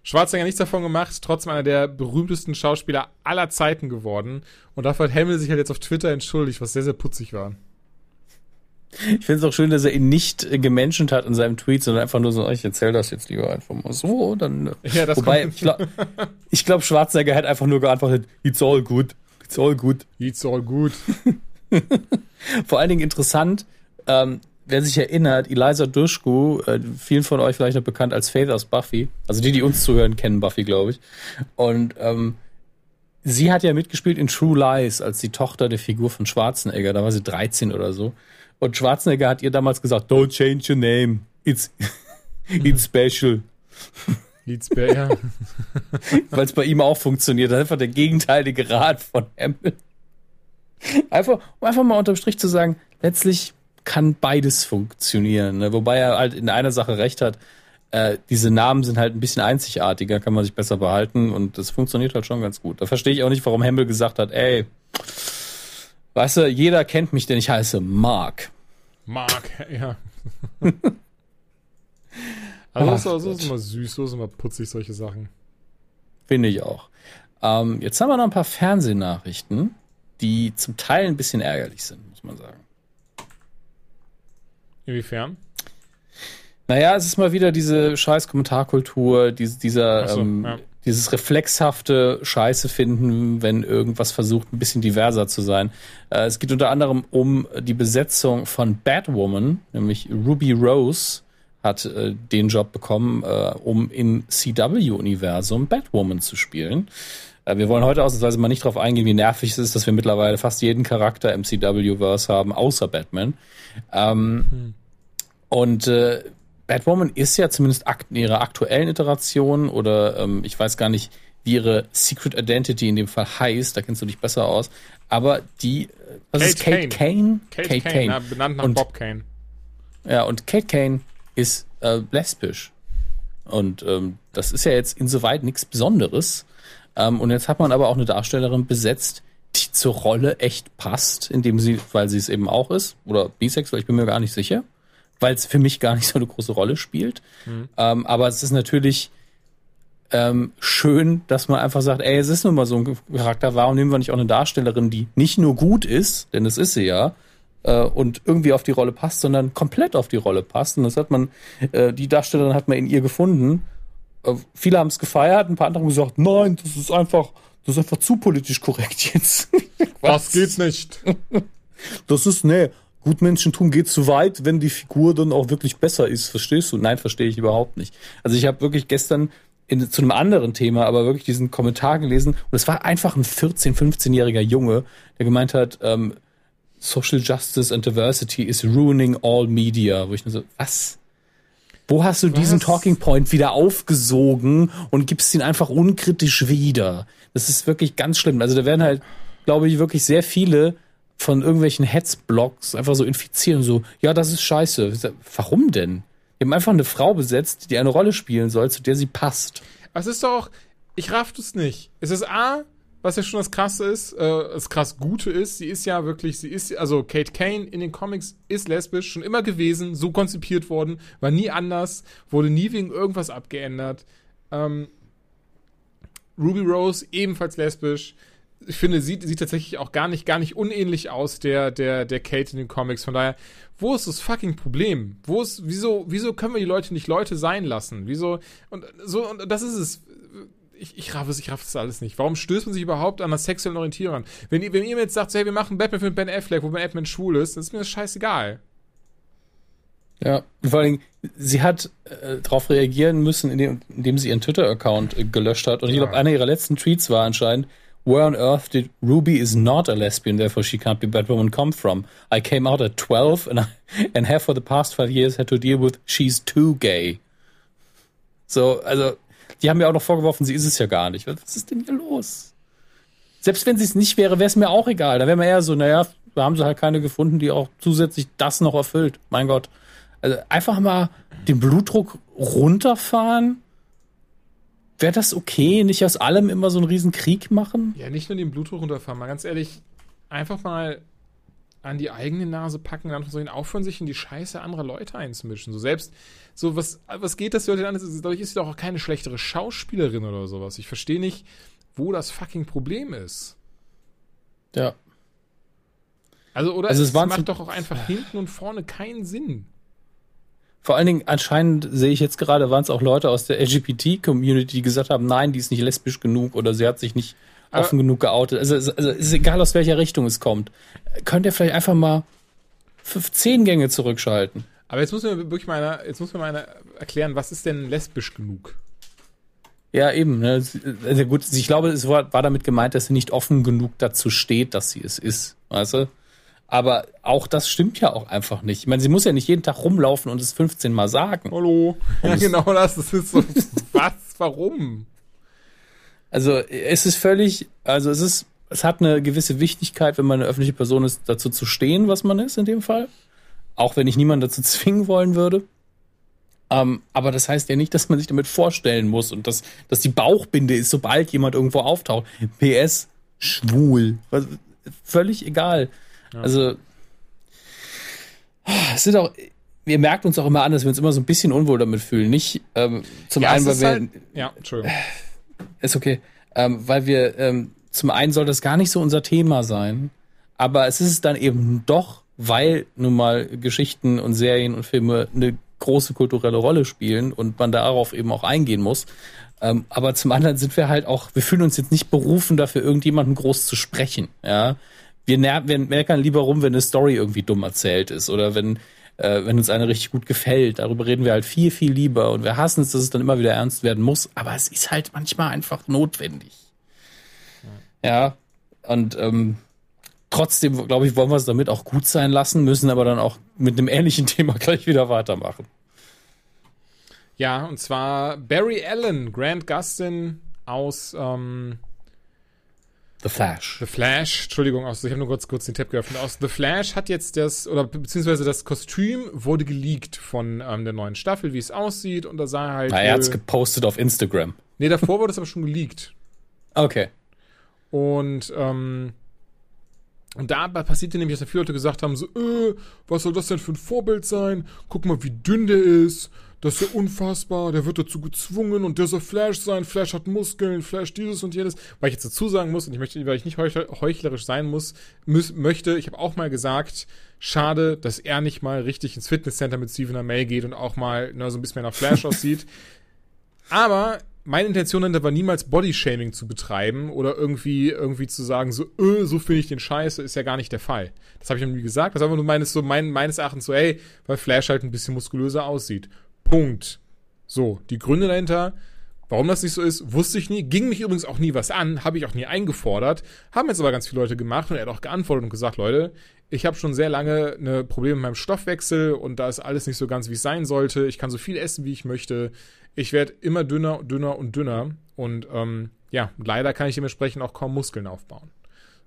Schwarzenegger nichts davon gemacht, trotzdem einer der berühmtesten Schauspieler aller Zeiten geworden. Und dafür hat Hamill sich halt jetzt auf Twitter entschuldigt, was sehr, sehr putzig war. Ich finde es auch schön, dass er ihn nicht gemenschent hat in seinem Tweet, sondern einfach nur so, ich erzähle das jetzt lieber einfach mal so. Dann, Ja, das wobei, ich glaube, glaub, Schwarzenegger hat einfach nur geantwortet, it's all good, it's all good. It's all good. Vor allen Dingen interessant, ähm, wer sich erinnert, Eliza Dushku, äh, vielen von euch vielleicht noch bekannt als Faith aus Buffy, also die, die uns zuhören, kennen Buffy, glaube ich. Und ähm, sie hat ja mitgespielt in True Lies als die Tochter der Figur von Schwarzenegger, da war sie 13 oder so. Und Schwarzenegger hat ihr damals gesagt, don't change your name, it's, it's special. It's better. weil es bei ihm auch funktioniert. Das ist einfach der gegenteilige Rat von Hamill. Einfach, um einfach mal unterm Strich zu sagen, letztlich kann beides funktionieren. Ne? Wobei er halt in einer Sache recht hat. Äh, diese Namen sind halt ein bisschen einzigartiger, kann man sich besser behalten und das funktioniert halt schon ganz gut. Da verstehe ich auch nicht, warum Hamill gesagt hat, ey, weißt du, jeder kennt mich, denn ich heiße Mark. Mark, ja. also Ach so, so ist immer süß, so ist immer putzig, solche Sachen. Finde ich auch. Ähm, jetzt haben wir noch ein paar Fernsehnachrichten, die zum Teil ein bisschen ärgerlich sind, muss man sagen. Inwiefern? Naja, es ist mal wieder diese scheiß Kommentarkultur, diese, dieser, so, ähm, ja. Dieses reflexhafte Scheiße finden, wenn irgendwas versucht, ein bisschen diverser zu sein. Äh, es geht unter anderem um die Besetzung von Batwoman, nämlich Ruby Rose hat äh, den Job bekommen, äh, um im CW-Universum Batwoman zu spielen. Äh, wir wollen heute ausnahmsweise mal nicht darauf eingehen, wie nervig es ist, dass wir mittlerweile fast jeden Charakter im CW-Verse haben, außer Batman. Ähm, Und äh, Batwoman ist ja zumindest in ihrer aktuellen Iteration oder ähm, ich weiß gar nicht, wie ihre Secret Identity in dem Fall heißt, da kennst du dich besser aus. Aber die, äh, was ist Kate Kate Kane? Kate, Kane, na, benannt nach Und- Bob Kane. Ja, und Kate Kane ist äh, lesbisch. Und ähm, das ist ja jetzt insoweit nichts Besonderes. Ähm, und jetzt hat man aber auch eine Darstellerin besetzt, die zur Rolle echt passt, indem sie, weil sie es eben auch ist, oder bisexuell, ich bin mir gar nicht sicher, weil es für mich gar nicht so eine große Rolle spielt. Ähm, aber es ist natürlich ähm, schön, dass man einfach sagt, ey, es ist nun mal so ein Charakter, warum nehmen wir nicht auch eine Darstellerin, die nicht nur gut ist, denn das ist sie ja, äh, und irgendwie auf die Rolle passt, sondern komplett auf die Rolle passt. Und das hat man, äh, die Darstellerin hat man in ihr gefunden. Äh, viele haben es gefeiert, ein paar andere haben gesagt, nein, das ist einfach, das ist einfach zu politisch korrekt jetzt. Was geht nicht? Das ist, nee, Gutmenschentum geht zu weit, wenn die Figur dann auch wirklich besser ist. Verstehst du? Nein, verstehe ich überhaupt nicht. Also ich habe wirklich gestern in, zu einem anderen Thema, aber wirklich diesen Kommentar gelesen und es war einfach ein 14-, 15-jähriger Junge, der gemeint hat, ähm, Social Justice and Diversity is ruining all media. Wo ich nur so, was? Wo hast du diesen Was? Talking Point wieder aufgesogen und gibst ihn einfach unkritisch wieder? Das ist wirklich ganz schlimm. Also da werden halt glaube ich, wirklich sehr viele von irgendwelchen Hetzblogs einfach so infizieren, so, ja, das ist scheiße. Warum denn? Die haben einfach eine Frau besetzt, die eine Rolle spielen soll, zu der sie passt. Es ist doch, ich raff das nicht. Es ist A, was ja schon das Krasse ist, äh, das krass Gute ist, sie ist ja wirklich, sie ist, also Kate Kane in den Comics ist lesbisch, schon immer gewesen, so konzipiert worden, war nie anders, wurde nie wegen irgendwas abgeändert. Ähm, Ruby Rose ebenfalls lesbisch. Ich finde, sieht, sieht tatsächlich auch gar nicht, gar nicht unähnlich aus der, der, der Kate in den Comics. Von daher, wo ist das fucking Problem? Wo ist, wieso, wieso können wir die Leute nicht Leute sein lassen? Wieso, und so, und das ist es. Ich, ich raff es, ich raff das alles nicht. Warum stößt man sich überhaupt an der sexuellen Orientierung an? Wenn, wenn ihr mir jetzt sagt, so, hey, wir machen Batman für Ben Affleck, wo Ben Affleck schwul ist, dann ist mir das scheißegal. Ja, vor allem, sie hat äh, darauf reagieren müssen, indem, indem sie ihren Twitter-Account äh, gelöscht hat. Und ich glaube, einer ihrer letzten Tweets war anscheinend, Where on earth did Ruby is not a lesbian, therefore she can't be Batwoman come from? I came out at 12 and, I, and have for the past five years had to deal with she's too gay. So, also, die haben mir auch noch vorgeworfen, sie ist es ja gar nicht. Was ist denn hier los? Selbst wenn sie es nicht wäre, wäre es mir auch egal. Da wäre man eher so, naja, da haben sie halt keine gefunden, die auch zusätzlich das noch erfüllt. Mein Gott. Also einfach mal den Blutdruck runterfahren. Wäre das okay? Nicht aus allem immer so einen riesen Krieg machen? Ja, nicht nur den Blutdruck runterfahren, mal ganz ehrlich, einfach mal an die eigene Nase packen, dann sollen aufhören, sich in die Scheiße anderer Leute einzumischen. So selbst, so was, was geht das die Leute an? Dadurch ist sie doch auch keine schlechtere Schauspielerin oder sowas. Ich verstehe nicht, wo das fucking Problem ist. Ja. Also, oder Also es es macht doch auch einfach hinten und vorne keinen Sinn. Vor allen Dingen, anscheinend sehe ich jetzt gerade, waren es auch Leute aus der LGBT-Community, die gesagt haben, nein, die ist nicht lesbisch genug oder sie hat sich nicht Aber- offen genug geoutet. Also, es- also ist egal, aus welcher Richtung es kommt. Könnt ihr vielleicht einfach mal fünf, zehn Gänge zurückschalten? Aber jetzt muss mir wirklich mal einer, jetzt muss mir mal einer erklären, was ist denn lesbisch genug? Ja, eben. Ne? Also gut, ich glaube, es war, war damit gemeint, dass sie nicht offen genug dazu steht, dass sie es ist. Weißt du? Aber auch das stimmt ja auch einfach nicht. Ich meine, sie muss ja nicht jeden Tag rumlaufen und es 15 Mal sagen. Hallo. Ja, das- genau das. Das ist so. was? Warum? Also es ist völlig, also es ist, es hat eine gewisse Wichtigkeit, wenn man eine öffentliche Person ist, dazu zu stehen, was man ist in dem Fall. Auch wenn ich niemanden dazu zwingen wollen würde. Ähm, aber das heißt ja nicht, dass man sich damit vorstellen muss und dass, dass die Bauchbinde ist, sobald jemand irgendwo auftaucht. PS, schwul. Völlig egal. Also, es sind auch, wir merken uns auch immer an, dass wir uns immer so ein bisschen unwohl damit fühlen. Nicht ähm, zum Ja, einen, weil wir halt, ja, Entschuldigung. ist okay. Ähm, weil wir, ähm, zum einen soll das gar nicht so unser Thema sein, aber es ist es dann eben doch, weil nun mal Geschichten und Serien und Filme eine große kulturelle Rolle spielen und man darauf eben auch eingehen muss. Ähm, aber zum anderen sind wir halt auch, wir fühlen uns jetzt nicht berufen, dafür irgendjemanden groß zu sprechen. Ja, wir, wir meckern lieber rum, wenn eine Story irgendwie dumm erzählt ist oder wenn äh, wenn uns eine richtig gut gefällt. Darüber reden wir halt viel, viel lieber und wir hassen es, dass es dann immer wieder ernst werden muss. Aber es ist halt manchmal einfach notwendig. Ja, und ähm, trotzdem, glaube ich, wollen wir es damit auch gut sein lassen, müssen aber dann auch mit einem ähnlichen Thema gleich wieder weitermachen. Ja, und zwar Barry Allen, Grant Gustin aus ähm, The Flash. The Flash, Entschuldigung, aus, ich habe nur kurz, kurz den Tab geöffnet. Aus The Flash hat jetzt das, oder be- beziehungsweise das Kostüm wurde geleakt von ähm, der neuen Staffel, wie es aussieht, und da sah er halt. Na, er hat's gepostet auf Instagram. nee, davor wurde es aber schon geleakt. Okay. Und, ähm, und da passierte nämlich, dass da viele Leute gesagt haben, so, äh, was soll das denn für ein Vorbild sein? Guck mal, wie dünn der ist. Das ist ja unfassbar. Der wird dazu gezwungen und der soll Flash sein. Flash hat Muskeln, Flash dieses und jenes. Weil ich jetzt dazu sagen muss, und ich möchte, weil ich nicht heuchler- heuchlerisch sein muss, müß, möchte, ich habe auch mal gesagt, schade, dass er nicht mal richtig ins Fitnesscenter mit Stephen Amell geht und auch mal ne, so ein bisschen mehr nach Flash aussieht. Aber meine Intention dahinter war niemals Bodyshaming zu betreiben oder irgendwie irgendwie zu sagen so äh, so finde ich den Scheiße ist ja gar nicht der Fall. Das habe ich noch nie gesagt. Das ist einfach nur meines so mein, meines Erachtens so ey, weil Flash halt ein bisschen muskulöser aussieht. Punkt. So, die Gründe dahinter, warum das nicht so ist, wusste ich nie. Ging mich übrigens auch nie was an, habe ich auch nie eingefordert. Haben jetzt aber ganz viele Leute gemacht und er hat auch geantwortet und gesagt, Leute, ich habe schon sehr lange eine Probleme mit meinem Stoffwechsel und da ist alles nicht so ganz, wie es sein sollte. Ich kann so viel essen, wie ich möchte. Ich werde immer dünner, dünner und dünner. Und ähm, ja, leider kann ich dementsprechend auch kaum Muskeln aufbauen.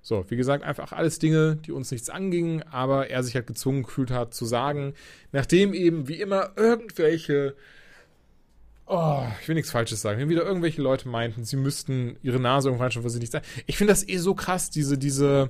So, wie gesagt, einfach alles Dinge, die uns nichts angingen, aber er sich halt gezwungen gefühlt hat zu sagen, nachdem eben wie immer irgendwelche Oh, ich will nichts Falsches sagen. Wenn wieder irgendwelche Leute meinten, sie müssten ihre Nase irgendwann schon, was sie nicht sagen. Ich finde das eh so krass, diese, diese,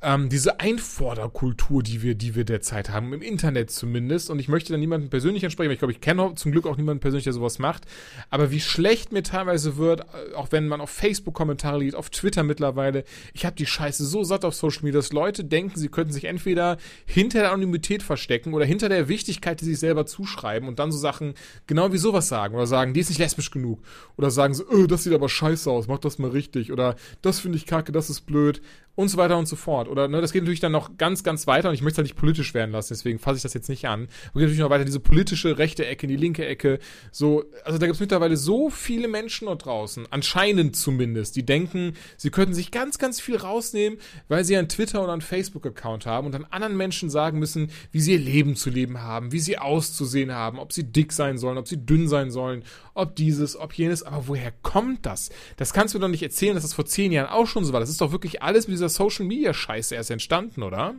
ähm, diese Einforderkultur, die wir, die wir derzeit haben, im Internet zumindest. Und ich möchte da niemanden persönlich ansprechen, weil ich glaube, ich kenne zum Glück auch niemanden persönlich, der sowas macht. Aber wie schlecht mir teilweise wird, äh, auch wenn man auf Facebook Kommentare liest, auf Twitter mittlerweile, ich habe die Scheiße so satt auf Social Media, dass Leute denken, sie könnten sich entweder hinter der Anonymität verstecken oder hinter der Wichtigkeit, die sich selber zuschreiben und dann so Sachen genau wie sowas sagen oder sagen, die ist nicht lesbisch genug oder sagen so, öh, das sieht aber scheiße aus, mach das mal richtig oder das finde ich kacke, das ist blöd und so weiter und so fort. Oder ne, das geht natürlich dann noch ganz, ganz weiter und ich möchte es halt nicht politisch werden lassen, deswegen fasse ich das jetzt nicht an. Und geht natürlich noch weiter diese politische rechte Ecke, die linke Ecke. So, also da gibt es mittlerweile so viele Menschen dort draußen, anscheinend zumindest, die denken, sie könnten sich ganz, ganz viel rausnehmen, weil sie einen Twitter oder einen Facebook-Account haben und dann anderen Menschen sagen müssen, wie sie ihr Leben zu leben haben, wie sie auszusehen haben, ob sie dick sein sollen, ob sie dünn sein sollen, ob dieses, ob jenes. Aber woher kommt das? Das kannst du doch nicht erzählen, dass das vor zehn Jahren auch schon so war. Das ist doch wirklich alles mit dieser dieser Social Media Scheiße erst entstanden, oder?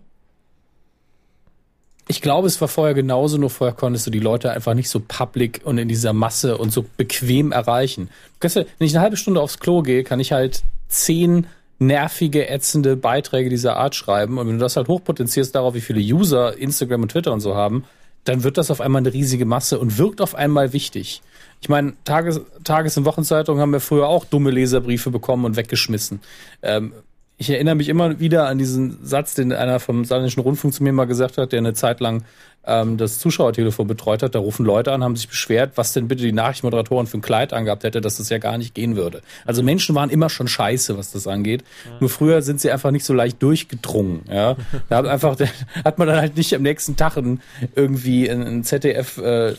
Ich glaube, es war vorher genauso, nur vorher konntest du die Leute einfach nicht so public und in dieser Masse und so bequem erreichen. Du wenn ich eine halbe Stunde aufs Klo gehe, kann ich halt zehn nervige, ätzende Beiträge dieser Art schreiben. Und wenn du das halt hochpotenzierst darauf, wie viele User Instagram und Twitter und so haben, dann wird das auf einmal eine riesige Masse und wirkt auf einmal wichtig. Ich meine, Tages-, Tages- und Wochenzeitungen haben wir früher auch dumme Leserbriefe bekommen und weggeschmissen. Ähm, ich erinnere mich immer wieder an diesen Satz, den einer vom Saarländischen Rundfunk zu mir mal gesagt hat, der eine Zeit lang ähm, das Zuschauertelefon betreut hat. Da rufen Leute an, haben sich beschwert, was denn bitte die Nachrichtenmoderatoren für ein Kleid angehabt hätte, dass das ja gar nicht gehen würde. Also Menschen waren immer schon scheiße, was das angeht. Ja. Nur früher sind sie einfach nicht so leicht durchgedrungen. Ja, da hat einfach hat man dann halt nicht am nächsten Tag ein, irgendwie ein ZDF äh,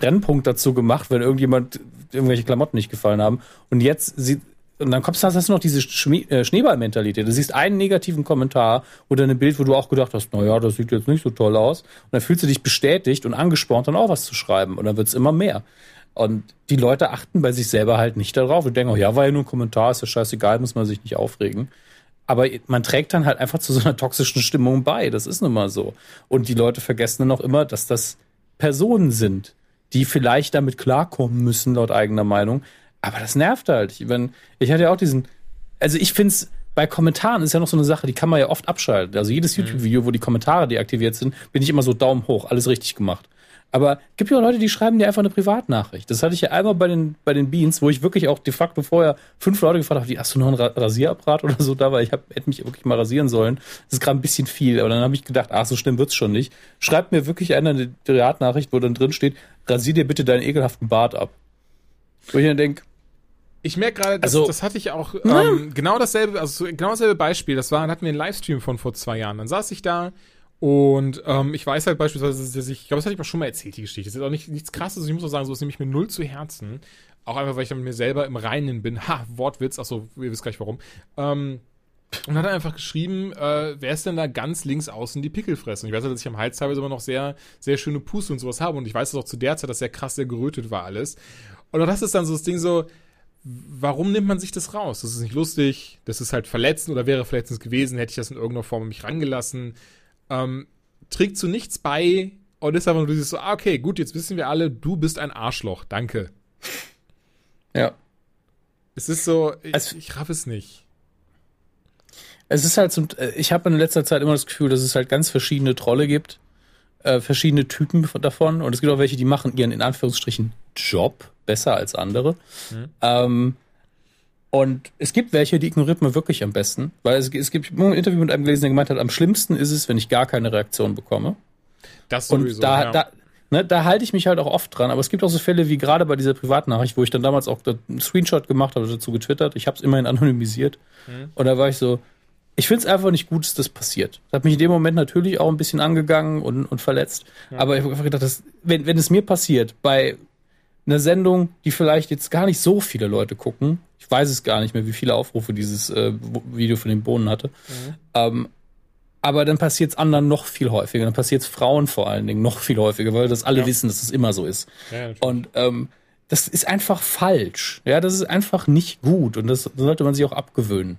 dazu gemacht, wenn irgendjemand irgendwelche Klamotten nicht gefallen haben. Und jetzt sieht und dann kommst du, hast du noch diese äh, Schneeballmentalität. Du siehst einen negativen Kommentar oder ein Bild, wo du auch gedacht hast, naja, das sieht jetzt nicht so toll aus. Und dann fühlst du dich bestätigt und angespornt, dann auch was zu schreiben. Und dann wird's immer mehr. Und die Leute achten bei sich selber halt nicht darauf. Und denken, oh ja, war ja nur ein Kommentar, ist ja scheißegal, muss man sich nicht aufregen. Aber man trägt dann halt einfach zu so einer toxischen Stimmung bei. Das ist nun mal so. Und die Leute vergessen dann auch immer, dass das Personen sind, die vielleicht damit klarkommen müssen, laut eigener Meinung, aber das nervt halt. Ich, wenn, ich hatte ja auch diesen, also ich finde es, bei Kommentaren ist ja noch so eine Sache, die kann man ja oft abschalten. Also jedes mhm. YouTube-Video, wo die Kommentare deaktiviert sind, bin ich immer so Daumen hoch, alles richtig gemacht. Aber gibt ja auch Leute, die schreiben dir einfach eine Privatnachricht. Das hatte ich ja einmal bei den, bei den Beans, wo ich wirklich auch de facto vorher fünf Leute gefragt habe, wie, hast du noch einen Rasierapparat oder so da? Weil ich hab, hätte mich wirklich mal rasieren sollen. Das ist gerade ein bisschen viel. Aber dann habe ich gedacht, ach, so schlimm wird's schon nicht. Schreibt mir wirklich einer eine Privatnachricht, wo dann drin steht, rasier dir bitte deinen ekelhaften Bart ab. Wo ich dann denke, ich merke gerade, das, also, das hatte ich auch ähm, genau dasselbe, also genau dasselbe Beispiel. Das war, hatten wir einen Livestream von vor zwei Jahren. Dann saß ich da und ähm, ich weiß halt beispielsweise, dass ich, ich glaube, das hatte ich mal schon mal erzählt, die Geschichte. Das ist auch nicht, nichts krasses, ich muss auch sagen, so ist nämlich mir null zu Herzen. Auch einfach, weil ich dann mit mir selber im Reinen bin. Ha, Wortwitz, achso, ihr wisst gleich warum. Ähm, und hat einfach geschrieben, äh, wer ist denn da ganz links außen die Pickel fressen? Ich weiß halt, dass ich am Hals teilweise immer noch sehr, sehr schöne Puste und sowas habe. Und ich weiß dass auch zu der Zeit, dass sehr krass, sehr gerötet war alles. Und das ist dann so das Ding so, warum nimmt man sich das raus? Das ist nicht lustig, das ist halt verletzend oder wäre verletzend gewesen, hätte ich das in irgendeiner Form mich rangelassen. Ähm, trägt zu nichts bei und ist einfach nur dieses so, ah, okay, gut, jetzt wissen wir alle, du bist ein Arschloch, danke. Ja. Es ist so, ich, also, ich raff es nicht. Es ist halt so, äh, ich habe in letzter Zeit immer das Gefühl, dass es halt ganz verschiedene Trolle gibt, äh, verschiedene Typen davon und es gibt auch welche, die machen ihren in Anführungsstrichen Job besser als andere. Mhm. Ähm, und es gibt welche, die ignoriert man wirklich am besten, weil es, es gibt ein Interview mit einem gelesen, der gemeint hat, am schlimmsten ist es, wenn ich gar keine Reaktion bekomme. Das sowieso, Und da, ja. da, ne, da halte ich mich halt auch oft dran. Aber es gibt auch so Fälle wie gerade bei dieser Privatnachricht, wo ich dann damals auch einen Screenshot gemacht habe, dazu getwittert. Ich habe es immerhin anonymisiert. Mhm. Und da war ich so, ich finde es einfach nicht gut, dass das passiert. Das hat mich in dem Moment natürlich auch ein bisschen angegangen und, und verletzt. Ja. Aber ich habe einfach gedacht, dass, wenn, wenn es mir passiert, bei eine Sendung, die vielleicht jetzt gar nicht so viele Leute gucken. Ich weiß es gar nicht mehr, wie viele Aufrufe dieses äh, Video von den Bohnen hatte. Mhm. Ähm, aber dann passiert es anderen noch viel häufiger. Dann passiert es Frauen vor allen Dingen noch viel häufiger, weil das alle ja. wissen, dass es das immer so ist. Ja, und ähm, das ist einfach falsch. Ja, das ist einfach nicht gut und das sollte man sich auch abgewöhnen.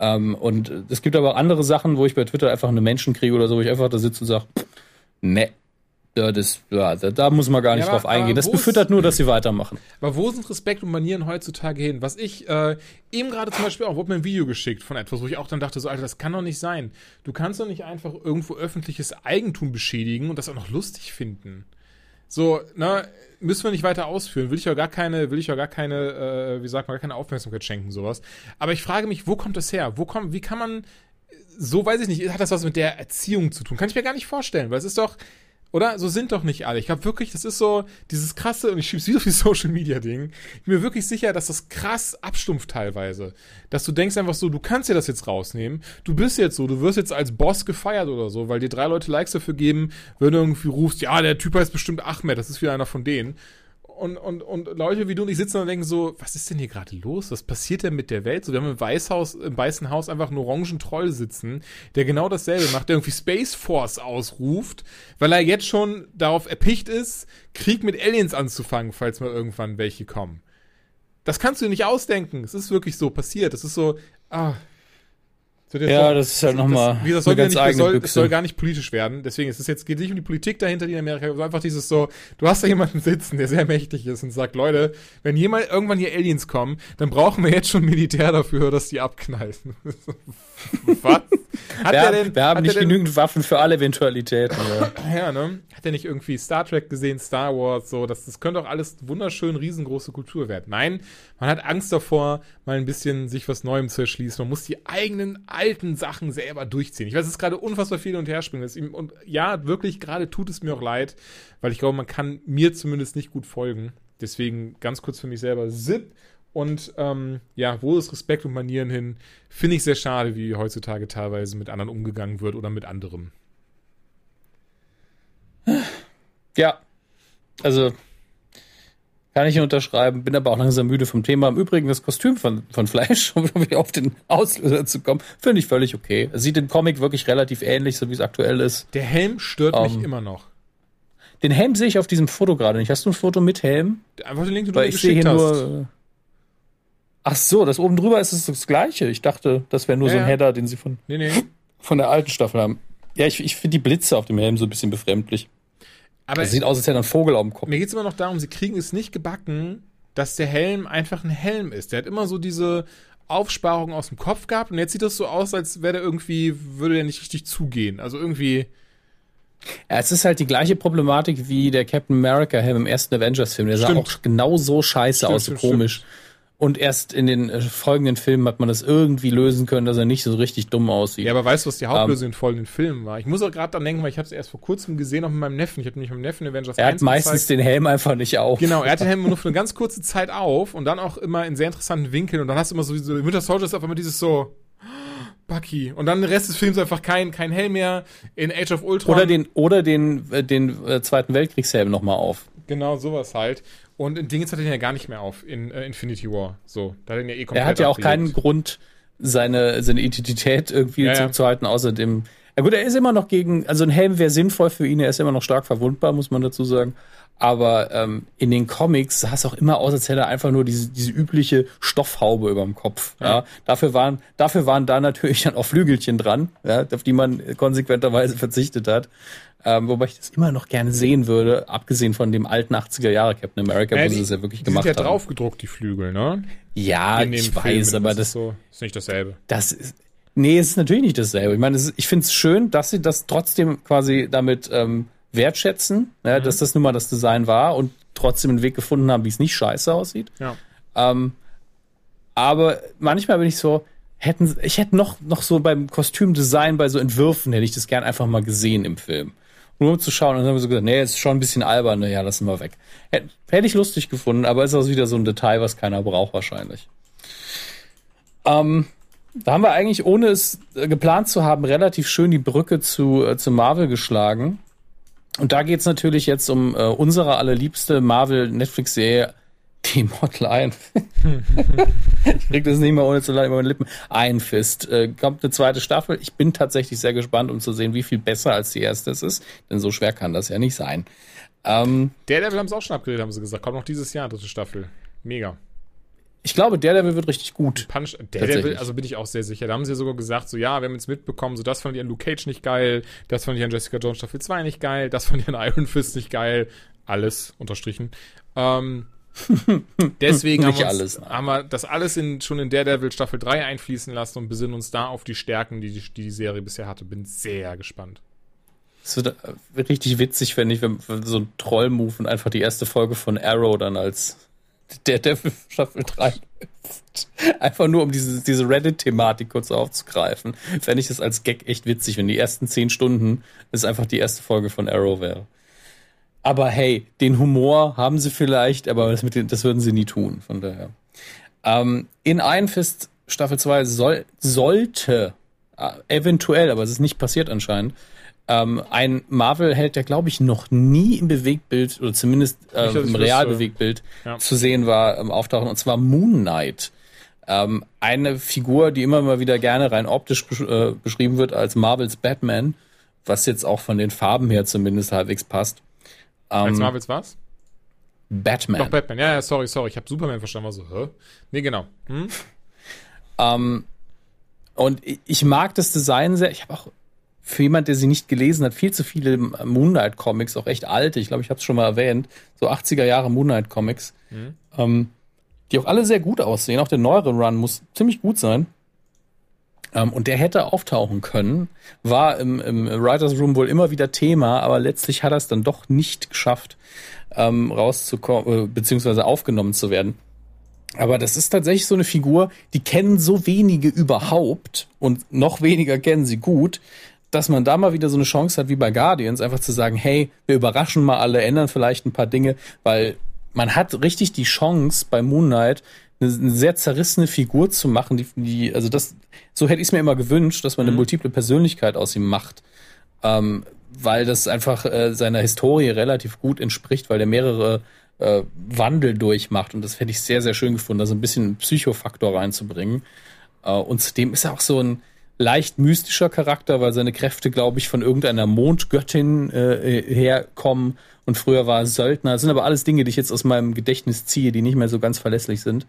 Ähm, und es gibt aber auch andere Sachen, wo ich bei Twitter einfach eine Menschen kriege oder so, wo ich einfach da sitze und sage, ne, ja, das, ja, da, da muss man gar nicht Ja, drauf aber- eingehen. Das befüttert nur, dass sie weitermachen. Aber wo sind Respekt und Manieren heutzutage hin? Was ich äh, eben gerade zum Beispiel auch, wurde mir ein Video geschickt von etwas, wo ich auch dann dachte, so, Alter, das kann doch nicht sein. Du kannst doch nicht einfach irgendwo öffentliches Eigentum beschädigen und das auch noch lustig finden. So, ne, müssen wir nicht weiter ausführen. Will ich ja gar keine, will ich ja gar keine, äh, wie sagt man, gar keine Aufmerksamkeit schenken, sowas. Aber ich frage mich, wo kommt das her? Wo kommt, wie kann man, so weiß ich nicht, hat das was mit der Erziehung zu tun? Kann ich mir gar nicht vorstellen, weil es ist doch, oder? So sind doch nicht alle. Ich glaube wirklich, das ist so dieses krasse, und ich schieb's wieder auf die Social Media Ding. Ich bin mir wirklich sicher, dass das krass abstumpft teilweise. Dass du denkst einfach so, du kannst dir das jetzt rausnehmen. Du bist jetzt so, du wirst jetzt als Boss gefeiert oder so, weil dir drei Leute Likes dafür geben, wenn du irgendwie rufst, ja, der Typ heißt bestimmt Ahmed, das ist wieder einer von denen. Und, und, und Leute wie du und ich sitzen und denken so, was ist denn hier gerade los? Was passiert denn mit der Welt? So, wir haben im Weißhaus, im Weißen Haus einfach einen orangen Troll sitzen, der genau dasselbe macht, der irgendwie Space Force ausruft, weil er jetzt schon darauf erpicht ist, Krieg mit Aliens anzufangen, falls mal irgendwann welche kommen. Das kannst du dir nicht ausdenken. Es ist wirklich so passiert. Das ist so, ah. So, der Ja, soll- das ist halt noch mal wie gesagt, eine soll ganz nicht, es eigene soll, Büchse. soll gar nicht politisch werden. Deswegen ist es jetzt geht nicht um die Politik dahinter, die in Amerika, sondern einfach dieses so, du hast da jemanden sitzen, der sehr mächtig ist und sagt, Leute, wenn jemand irgendwann hier Aliens kommen, dann brauchen wir jetzt schon Militär dafür, dass die abknallen. Was? Hat Wir, haben- denn, wir haben nicht genügend Waffen für alle Eventualitäten. Ja. ja, ne? Hat er nicht irgendwie Star Trek gesehen, Star Wars, so, das, das könnte doch alles wunderschön riesengroße Kultur werden. Nein, man hat Angst davor, mal ein bisschen sich was Neuem zu erschließen. Man muss die eigenen alten Sachen selber durchziehen. Ich weiß, es ist gerade unfassbar viel und her springen. Ihm- Und ja, wirklich, gerade tut es mir auch leid, weil ich glaube, man kann mir zumindest nicht gut folgen. Deswegen ganz kurz für mich selber, Zip. Und ähm, ja, wo ist Respekt und Manieren hin? Finde ich sehr schade, wie heutzutage teilweise mit anderen umgegangen wird oder mit anderem. ja, also kann ich unterschreiben, bin aber auch langsam müde vom Thema. Im Übrigen das Kostüm von, von Flash, um wieder auf den Auslöser zu kommen, finde ich völlig okay. Sieht im Comic wirklich relativ ähnlich, so wie es aktuell ist. Der Helm stört mich Ähm, immer noch. Den Helm sehe ich auf diesem Foto gerade nicht. Hast du ein Foto mit Helm? Einfach den Link, den du Weil ich sehe hier hast. nur. Ach so, das oben drüber ist es das gleiche. Ich dachte, das wäre nur Ja, so ein. Header, den sie von, Nee, nee. von der alten Staffel haben. Ja, ich, ich finde die Blitze auf dem Helm so ein bisschen befremdlich. Aber Das sieht aus, als hätte er einen Vogel auf dem Kopf. mir geht's immer noch darum, sie kriegen es nicht gebacken, dass der Helm einfach ein Helm ist. Der hat immer so diese Aufsparung aus dem Kopf gehabt und jetzt sieht das so aus, als wäre der irgendwie, würde der nicht richtig zugehen. Also irgendwie, Ja, es ist halt die gleiche Problematik wie der Captain America Helm im ersten Avengers-Film. Der sah Stimmt. auch genau so scheiße Stimmt, aus, so stimmt, komisch. Und erst in den äh, folgenden Filmen hat man das irgendwie lösen können, dass er nicht so richtig dumm aussieht. ja, aber weißt du, was die Hauptlösung in folgenden Filmen war? Ich muss auch gerade dran denken, weil ich habe es erst vor kurzem gesehen, auch mit meinem Neffen. Ich habe nämlich mit meinem Neffen Avengers er hat 1 meistens gezeigt. den Helm einfach nicht auf. Genau, er hat den Helm nur für eine ganz kurze Zeit auf und dann auch immer in sehr interessanten Winkeln und dann hast du immer so, so Winter Soldier ist auf einmal dieses so Bucky und dann der Rest des Films einfach kein, kein Helm mehr in Age of Ultron. Oder den, oder den, äh, den äh, Zweiten Weltkriegshelm nochmal auf. Genau, sowas halt. Und in Dingens hat er den ja gar nicht mehr auf, in äh, Infinity War. So, da hat er ja eh komplett Er hat ja auch abgelegt. keinen Grund, seine, seine Identität irgendwie ja. zurückzuhalten, außer dem. Ja gut, er ist immer noch gegen, also ein Helm wäre sinnvoll für ihn, er ist immer noch stark verwundbar, muss man dazu sagen. Aber ähm, in den Comics sah es auch immer aus, als hätte er einfach nur diese, diese übliche Stoffhaube über dem Kopf. Ja. Dafür, waren, dafür waren da natürlich dann auch Flügelchen dran, ja, auf die man konsequenterweise verzichtet hat. Ähm, wobei ich das immer noch gerne sehen würde, abgesehen von dem alten 80er Jahre Captain America, Ja, wo die- sie es ja wirklich Die gemacht sind ja haben. draufgedruckt, die Flügel, ne? Ja, ich Film, weiß, aber ist das, so, ist nicht dasselbe. das ist. Nee, es ist natürlich nicht dasselbe. Ich meine, ist, ich finde es schön, dass sie das trotzdem quasi damit ähm, wertschätzen, ja, Mhm. dass das nun mal das Design war und trotzdem einen Weg gefunden haben, wie es nicht scheiße aussieht. Ja. Ähm, aber manchmal bin ich so, hätten, ich hätte noch, noch so beim Kostümdesign, bei so Entwürfen, hätte ich das gern einfach mal gesehen im Film. Nur um zu schauen, und dann haben wir so gesagt, nee, ist schon ein bisschen albern, na ja, lassen wir weg. Hätte, hätte ich lustig gefunden, aber ist auch wieder so ein Detail, was keiner braucht wahrscheinlich. Ähm, da haben wir eigentlich, ohne es äh, geplant zu haben, relativ schön die Brücke zu, äh, zu Marvel geschlagen. Und da geht's natürlich jetzt um äh, unsere allerliebste Marvel-Netflix-Serie, die Mod Lion. ich krieg das nicht mehr ohne zu lachen über meine Lippen. Iron Fist. Äh, kommt eine zweite Staffel. Ich bin tatsächlich sehr gespannt, um zu sehen, wie viel besser als die erste es ist. Denn so schwer kann das ja nicht sein. Ähm, Daredevil haben sie auch schon abgedreht, haben sie gesagt. Kommt noch dieses Jahr, dritte Staffel. Mega. Ich glaube, Daredevil wird richtig gut. Punch, Daredevil, also bin ich auch sehr sicher. Da haben sie ja sogar gesagt, so ja, wir haben jetzt mitbekommen, so das fand ich an Luke Cage nicht geil, das fand ich an Jessica Jones Staffel 2 nicht geil, das fand ich an Iron Fist nicht geil. Alles unterstrichen. Ähm, deswegen haben, wir uns, alles, haben wir das alles in, schon in Daredevil Staffel 3 einfließen lassen und besinnen uns da auf die Stärken, die die, die, die Serie bisher hatte. Bin sehr gespannt. Es wird äh, richtig witzig, wenn ich wenn, wenn so ein Troll-Move und einfach die erste Folge von Arrow dann als Daredevil Staffel 3 Einfach nur, um diese, diese Reddit-Thematik kurz aufzugreifen, fände ich das als Gag echt witzig, wenn die ersten zehn Stunden es einfach die erste Folge von Arrow wäre. Aber hey, den Humor haben sie vielleicht, aber das, mit den, das würden sie nie tun, von daher. Ähm, in Iron Fist Staffel 2 soll, sollte, äh, eventuell, aber es ist nicht passiert anscheinend, ähm, ein Marvel-Held, der glaube ich noch nie im Bewegtbild oder zumindest ich im. Realbewegtbild Ja. zu sehen war, ähm, auftauchen, und zwar Moon Knight. Ähm, eine Figur, die immer mal wieder gerne rein optisch besch äh, beschrieben wird als Marvels Batman, was jetzt auch von den Farben her zumindest halbwegs passt. Als Ähm, Marvels war's? Batman. Doch, Batman. Ja, ja, sorry, sorry. Ich habe Superman verstanden. War so, hä? Nee, genau. Hm? Ähm, und ich mag das Design sehr. Ich habe auch für jemand, der sie nicht gelesen hat, viel zu viele Moonlight Comics, auch echt alte. Ich glaube, ich habe es schon mal erwähnt. So 80er Jahre Moonlight Comics, ähm, die auch alle sehr gut aussehen. Auch der neuere Run muss ziemlich gut sein. Ähm, und der hätte auftauchen können, war im, im Writers Room wohl immer wieder Thema, aber letztlich hat er es dann doch nicht geschafft, ähm, rauszukommen, äh, beziehungsweise aufgenommen zu werden. Aber das ist tatsächlich so eine Figur, die kennen so wenige überhaupt und noch weniger kennen sie gut, dass man da mal wieder so eine Chance hat wie bei Guardians, einfach zu sagen, hey, wir überraschen mal alle, ändern vielleicht ein paar Dinge, weil man hat richtig die Chance bei Moon Knight eine, eine sehr zerrissene Figur zu machen, die, die also das, so hätte ich es mir immer gewünscht, dass man eine multiple Persönlichkeit aus ihm macht. Ähm, weil das einfach äh, seiner Historie relativ gut entspricht, weil der mehrere äh, Wandel durchmacht. Und das hätte ich sehr, sehr schön gefunden, da so ein bisschen Psychofaktor reinzubringen. Äh, und zudem ist er auch so ein leicht mystischer Charakter, weil seine Kräfte, glaube ich, von irgendeiner Mondgöttin äh, herkommen und früher war er Söldner. Das sind aber alles Dinge, die ich jetzt aus meinem Gedächtnis ziehe, die nicht mehr so ganz verlässlich sind.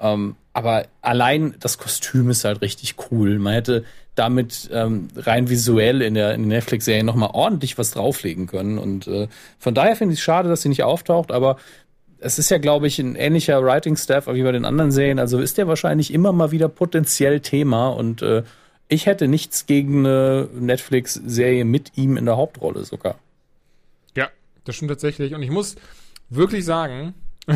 Ähm, aber allein das Kostüm ist halt richtig cool. Man hätte damit ähm, rein visuell in der, in der Netflix-Serie nochmal ordentlich was drauflegen können. Und äh, von daher finde ich es schade, dass sie nicht auftaucht, aber es ist ja, glaube ich, ein ähnlicher Writing-Staff wie bei den anderen Serien. Also ist der wahrscheinlich immer mal wieder potenziell Thema und äh, ich hätte nichts gegen eine Netflix-Serie mit ihm in der Hauptrolle sogar. Ja, das stimmt tatsächlich. Und ich muss wirklich sagen,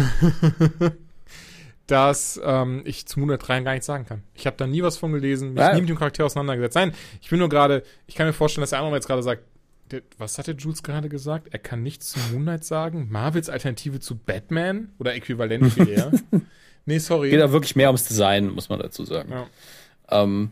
dass ähm, ich zu Moonlight 3 gar nichts sagen kann. Ich habe da nie was von gelesen, mich Ja. nie mit dem Charakter auseinandergesetzt. Nein, ich bin nur gerade, ich kann mir vorstellen, dass der andere jetzt gerade sagt, der, was hat der Jules gerade gesagt? Er kann nichts zu Moonlight sagen? Marvels Alternative zu Batman? Oder äquivalent wie er? nee, sorry. Geht da wirklich mehr ums Design, muss man dazu sagen. Ja. Ähm,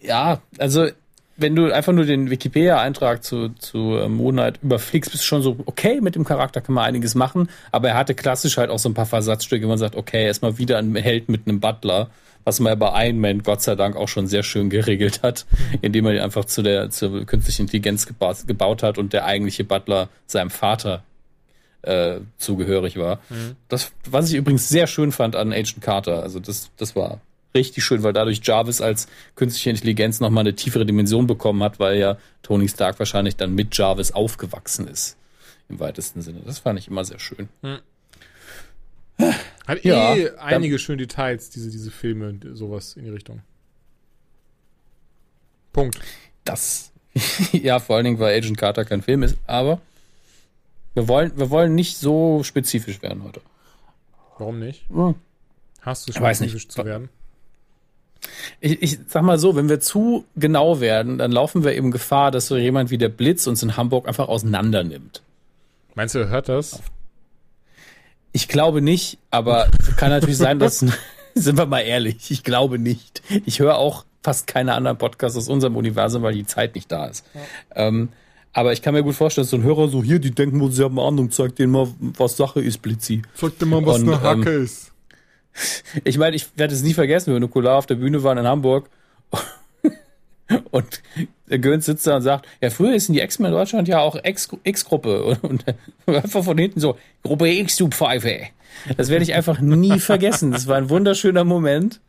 ja, also wenn du einfach nur den Wikipedia-Eintrag zu, zu äh, Moon Knight überfliegst, bist du schon so, okay, mit dem Charakter kann man einiges machen, aber er hatte klassisch halt auch so ein paar Versatzstücke, wo man sagt, okay, erstmal wieder ein Held mit einem Butler, was man ja bei Iron Man Gott sei Dank auch schon sehr schön geregelt hat, indem er ihn einfach zu der zur künstlichen Intelligenz gebaut, gebaut hat und der eigentliche Butler seinem Vater äh, zugehörig war. Das, was ich übrigens sehr schön fand an Agent Carter, also das, das war richtig schön, weil dadurch Jarvis als künstliche Intelligenz nochmal eine tiefere Dimension bekommen hat, weil ja Tony Stark wahrscheinlich dann mit Jarvis aufgewachsen ist. Im weitesten Sinne. Das fand ich immer sehr schön. Hat Ja, eh einige schöne Details, diese, diese Filme, sowas in die Richtung. Punkt. Das, ja, vor allen Dingen, weil Agent Carter kein Film ist, aber wir wollen, wir wollen nicht so spezifisch werden heute. Warum nicht? Hm. Hast du spezifisch zu werden? Ich, ich sag mal so, wenn wir zu genau werden, dann laufen wir eben Gefahr, dass so jemand wie der Blitz uns in Hamburg einfach auseinander nimmt. Meinst du, er hört das? Ich glaube nicht, aber kann natürlich sein, dass, sind wir mal ehrlich, ich glaube nicht. Ich höre auch fast keine anderen Podcasts aus unserem Universum, weil die Zeit nicht da ist. Ähm, aber ich kann mir gut vorstellen, dass so ein Hörer so hier, die denken wohl, sie haben Ahnung, zeig denen mal, was Sache ist, Blitzi. Sag dir mal, was Und, eine Hacke ähm, ist. Ich meine, ich werde es nie vergessen, wenn wir Nukular auf der Bühne waren in Hamburg Und Göns sitzt da und sagt, ja, früher ist in die X-Men in Deutschland ja auch X-Gruppe. Und, und einfach von hinten so, Gruppe X, du Pfeife. Das werde ich einfach nie vergessen. Das war ein wunderschöner Moment.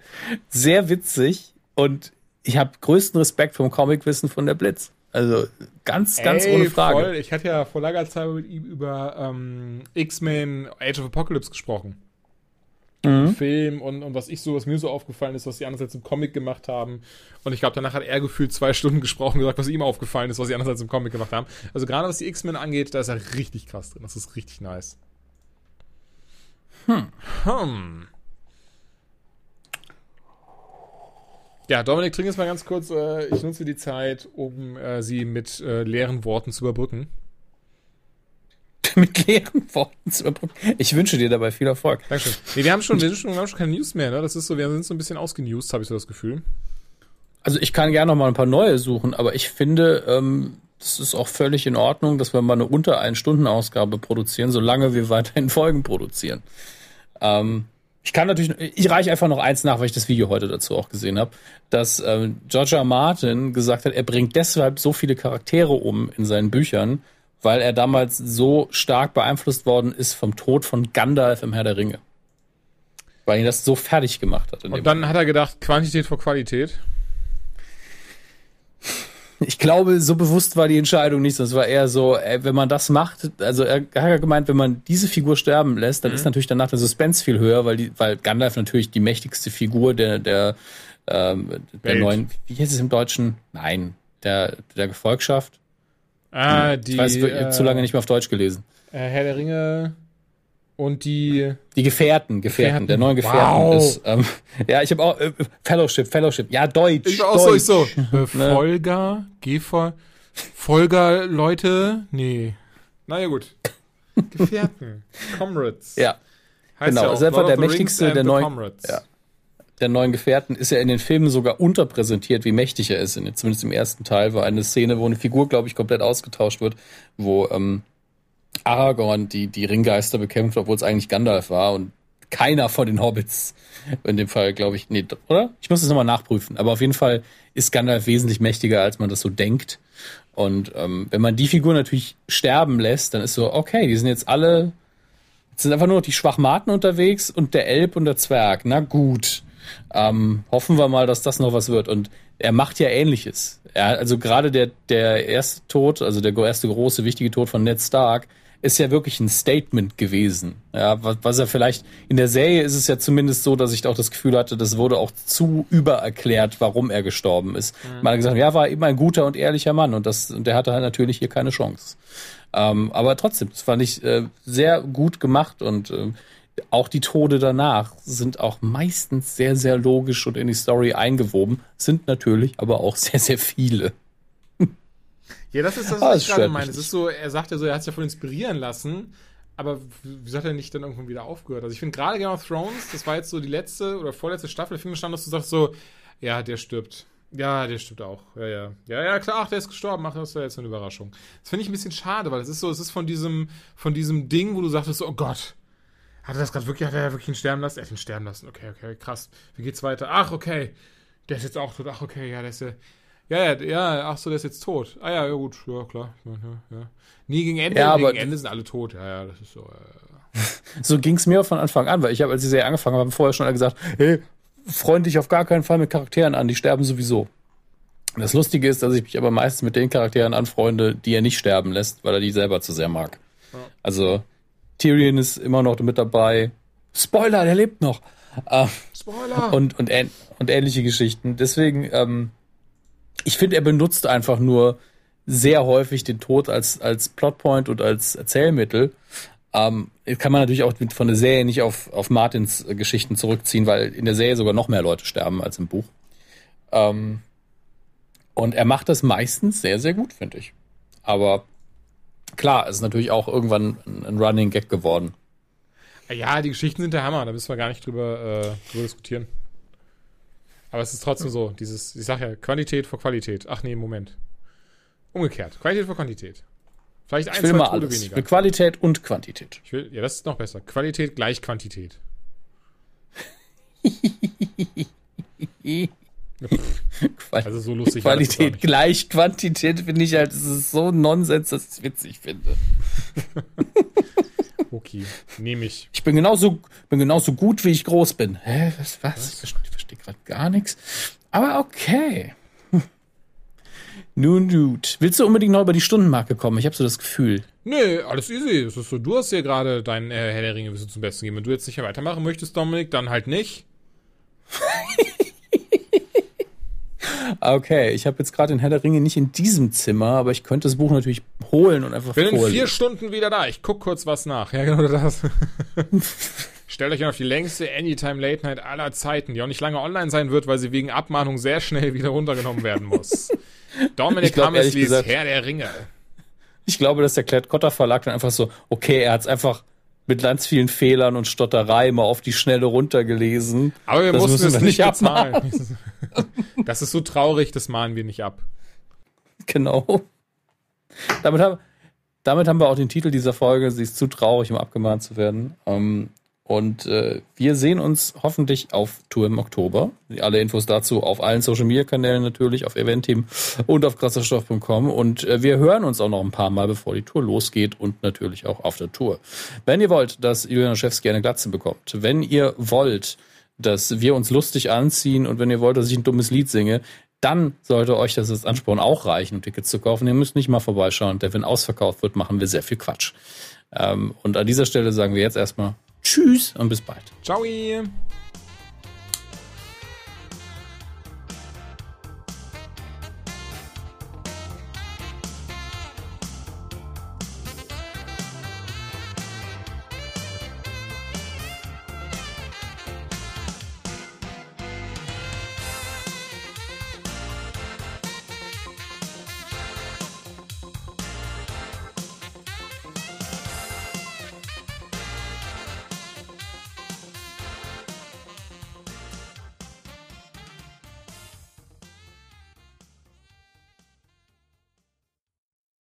Sehr witzig. Und ich habe größten Respekt vom Comicwissen von der Blitz. Also ganz, ganz Ey, ohne Frage. Voll. Ich hatte ja vor langer Zeit mit ihm über ähm, X-Men Age of Apocalypse gesprochen. Mhm. Film und, und was ich so, was mir so aufgefallen ist, was die andererseits im Comic gemacht haben. Und ich glaube, danach hat er gefühlt zwei Stunden gesprochen und gesagt, was ihm aufgefallen ist, was sie andererseits im Comic gemacht haben. Also gerade was die X-Men angeht, da ist er richtig krass drin. Das ist richtig nice. Hm. Hm. Ja, Dominik, trink jetzt mal ganz kurz. Äh, ich nutze die Zeit, um äh, sie mit äh, leeren Worten zu überbrücken. Mit leeren Worten zu überbrücken. Ich wünsche dir dabei viel Erfolg. Dankeschön. Nee, wir haben schon, wir schon, wir haben schon keine News mehr, ne? Das ist so, wir sind so ein bisschen ausgenewst, habe ich so das Gefühl. Also ich kann gerne noch mal ein paar neue suchen, aber ich finde, ähm, das ist auch völlig in Ordnung, dass wir mal eine unter ein Stunden Ausgabe produzieren, solange wir weiterhin Folgen produzieren. Ähm, ich kann natürlich, ich reiche einfach noch eins nach, weil ich das Video heute dazu auch gesehen habe, dass ähm, George R. Martin gesagt hat, er bringt deshalb so viele Charaktere um in seinen Büchern, weil er damals so stark beeinflusst worden ist vom Tod von Gandalf im Herr der Ringe. Weil ihn das so fertig gemacht hat. Und dann hat er gedacht, Quantität vor Qualität. Ich glaube, so bewusst war die Entscheidung nicht. Es war eher so, ey, wenn man das macht, also er hat ja gemeint, wenn man diese Figur sterben lässt, dann ist natürlich danach der Suspense viel höher, weil die, weil Gandalf natürlich die mächtigste Figur der, der, ähm, der Welt. neuen, wie heißt es im Deutschen? Nein, der, der Gefolgschaft. Ah, die. ich weiß, ich habe äh, zu lange nicht mehr auf Deutsch gelesen. Äh, Herr der Ringe und die. Die Gefährten, Gefährten, Gefährten. der neuen Gefährten Wow. ist. Ähm, ja, ich habe auch äh, Fellowship, Fellowship. Ja, Deutsch. Ich auch so, ich Deutsch. so. Äh, Folger, Gefer, Folger, Leute, nee. Naja, gut. Gefährten, Comrades. Ja, Heißt genau, ja auch ist einfach Lord der mächtigste der neuen- Comrades. Ja. Der neuen Gefährten ist ja in den Filmen sogar unterpräsentiert, wie mächtig er ist. In, zumindest im ersten Teil war eine Szene, wo eine Figur, glaube ich, komplett ausgetauscht wird, wo ähm, Aragorn die, die Ringgeister bekämpft, obwohl es eigentlich Gandalf war und keiner von den Hobbits. In dem Fall, glaube ich, nee, oder? Ich muss das nochmal nachprüfen. Aber auf jeden Fall ist Gandalf wesentlich mächtiger, als man das so denkt. Und ähm, wenn man die Figur natürlich sterben lässt, dann ist so, okay, die sind jetzt alle Jetzt sind einfach nur noch die Schwachmaten unterwegs und der Elb und der Zwerg. Na gut. Ähm, hoffen wir mal, dass das noch was wird. Und er macht ja Ähnliches. Er, also gerade der, der erste Tod, also der erste große, wichtige Tod von Ned Stark, ist ja wirklich ein Statement gewesen. Ja, was, was er vielleicht, in der Serie ist es ja zumindest so, dass ich auch das Gefühl hatte, das wurde auch zu übererklärt, warum er gestorben ist. Man hat gesagt, ja, war immer ein guter und ehrlicher Mann und das, und der hatte halt natürlich hier keine Chance. Ähm, aber trotzdem, das fand ich äh, sehr gut gemacht und äh, auch die Tode danach sind auch meistens sehr, sehr logisch und in die Story eingewoben, sind natürlich aber auch sehr, sehr viele. Ja, das ist das, Ah, was das ich gerade meine. Es ist so, er sagt ja so, er hat sich davon inspirieren lassen, aber wieso hat er nicht dann irgendwann wieder aufgehört? Also ich finde gerade Game of Thrones, das war jetzt so die letzte oder vorletzte Staffel, der Film stand, dass du sagst so, ja, der stirbt. Ja, der stirbt auch. Ja, ja. Ja, ja, klar, ach, der ist gestorben. Ach, das ja jetzt eine Überraschung. Das finde ich ein bisschen schade, weil es ist so, es ist von diesem, von diesem Ding, wo du sagtest so, oh Gott, hat er das gerade wirklich, hat er wirklich ihn sterben lassen? Er hat ihn sterben lassen. Okay, okay, krass. Wie geht's weiter? Ach, okay. Der ist jetzt auch tot. Ach, okay, ja, der ist ja. Ja, ja, ja, ach so, der ist jetzt tot. Ah ja, ja gut, ja, klar. Ja, ja, ja. Nie gegen Ende, Ja, aber- gegen Ende sind alle tot. Ja, ja, das ist so. Äh, So ging es mir von Anfang an, weil ich habe, als die Serie angefangen habe, haben vorher schon alle gesagt, hey, freund dich auf gar keinen Fall mit Charakteren an, die sterben sowieso. Das Lustige ist, dass ich mich aber meistens mit den Charakteren anfreunde, die er nicht sterben lässt, weil er die selber zu sehr mag. Also Tyrion ist immer noch mit dabei. Spoiler, der lebt noch. Äh, Spoiler! und, und, ähn und ähnliche Geschichten. Deswegen, ähm, ich finde, er benutzt einfach nur sehr häufig den Tod als, als Plotpoint und als Erzählmittel. Ähm, kann man natürlich auch von der Serie nicht auf, auf Martins äh, Geschichten zurückziehen, weil in der Serie sogar noch mehr Leute sterben als im Buch. Ähm, und er macht das meistens sehr, sehr gut, finde ich. Aber klar, es ist natürlich auch irgendwann ein, ein Running Gag geworden. ja, die Geschichten sind der Hammer, da müssen wir gar nicht drüber, äh, drüber diskutieren. Aber es ist trotzdem so, dieses, ich sag ja, Qualität vor Qualität. Ach nee, Moment. Umgekehrt. Qualität vor Quantität. Vielleicht ein, Ich will zwei mal Tode alles. weniger. Mit Qualität und Quantität. Ich will, ja, das ist noch besser. Qualität gleich Quantität. Also so lustig Qualität gleich Quantität finde ich halt, das ist so Nonsens, dass ich es witzig finde. okay, nehme ich. Ich bin genauso, bin genauso gut, wie ich groß bin. Hä, was, was? was? Ich verstehe, gerade gar nichts. Aber okay. Nun gut. Willst du unbedingt noch über die Stundenmarke kommen? Ich habe so das Gefühl. Nee, alles easy. Es ist so, du hast hier gerade dein äh, Herr der Ringe zum Besten gegeben. Wenn du jetzt nicht weitermachen möchtest, Dominik, dann halt nicht. Okay, ich habe jetzt gerade den Herr der Ringe nicht in diesem Zimmer, aber ich könnte das Buch natürlich holen und einfach Bin vorlesen. in vier Stunden wieder da. Ich guck kurz was nach. Ja, genau das. Stellt euch auf die längste Anytime Late Night aller Zeiten, die auch nicht lange online sein wird, weil sie wegen Abmahnung sehr schnell wieder runtergenommen werden muss. Dominik Hammes liest Herr der Ringe. Ich glaube, dass der Klett-Cotta Verlag dann einfach so, okay, er hat es einfach mit ganz vielen Fehlern und Stotterei mal auf die Schnelle runtergelesen. Aber wir das mussten es nicht abmalen. das ist so traurig, das malen wir nicht ab. Genau. Damit haben, damit haben wir auch den Titel dieser Folge. Sie ist zu traurig, um abgemahnt zu werden. Ähm, und äh, wir sehen uns hoffentlich auf Tour im Oktober. Alle Infos dazu auf allen Social Media Kanälen natürlich, auf Eventeam und auf krasserstoff.com. Und äh, wir hören uns auch noch ein paar Mal, bevor die Tour losgeht und natürlich auch auf der Tour. Wenn ihr wollt, dass Julian Schewski eine Glatze bekommt, wenn ihr wollt, dass wir uns lustig anziehen und wenn ihr wollt, dass ich ein dummes Lied singe, dann sollte euch das als Ansporn auch reichen, um Tickets zu kaufen. Ihr müsst nicht mal vorbeischauen, denn wenn ausverkauft wird, machen wir sehr viel Quatsch. Ähm, und an dieser Stelle sagen wir jetzt erstmal Tschüss und bis bald. Ciao.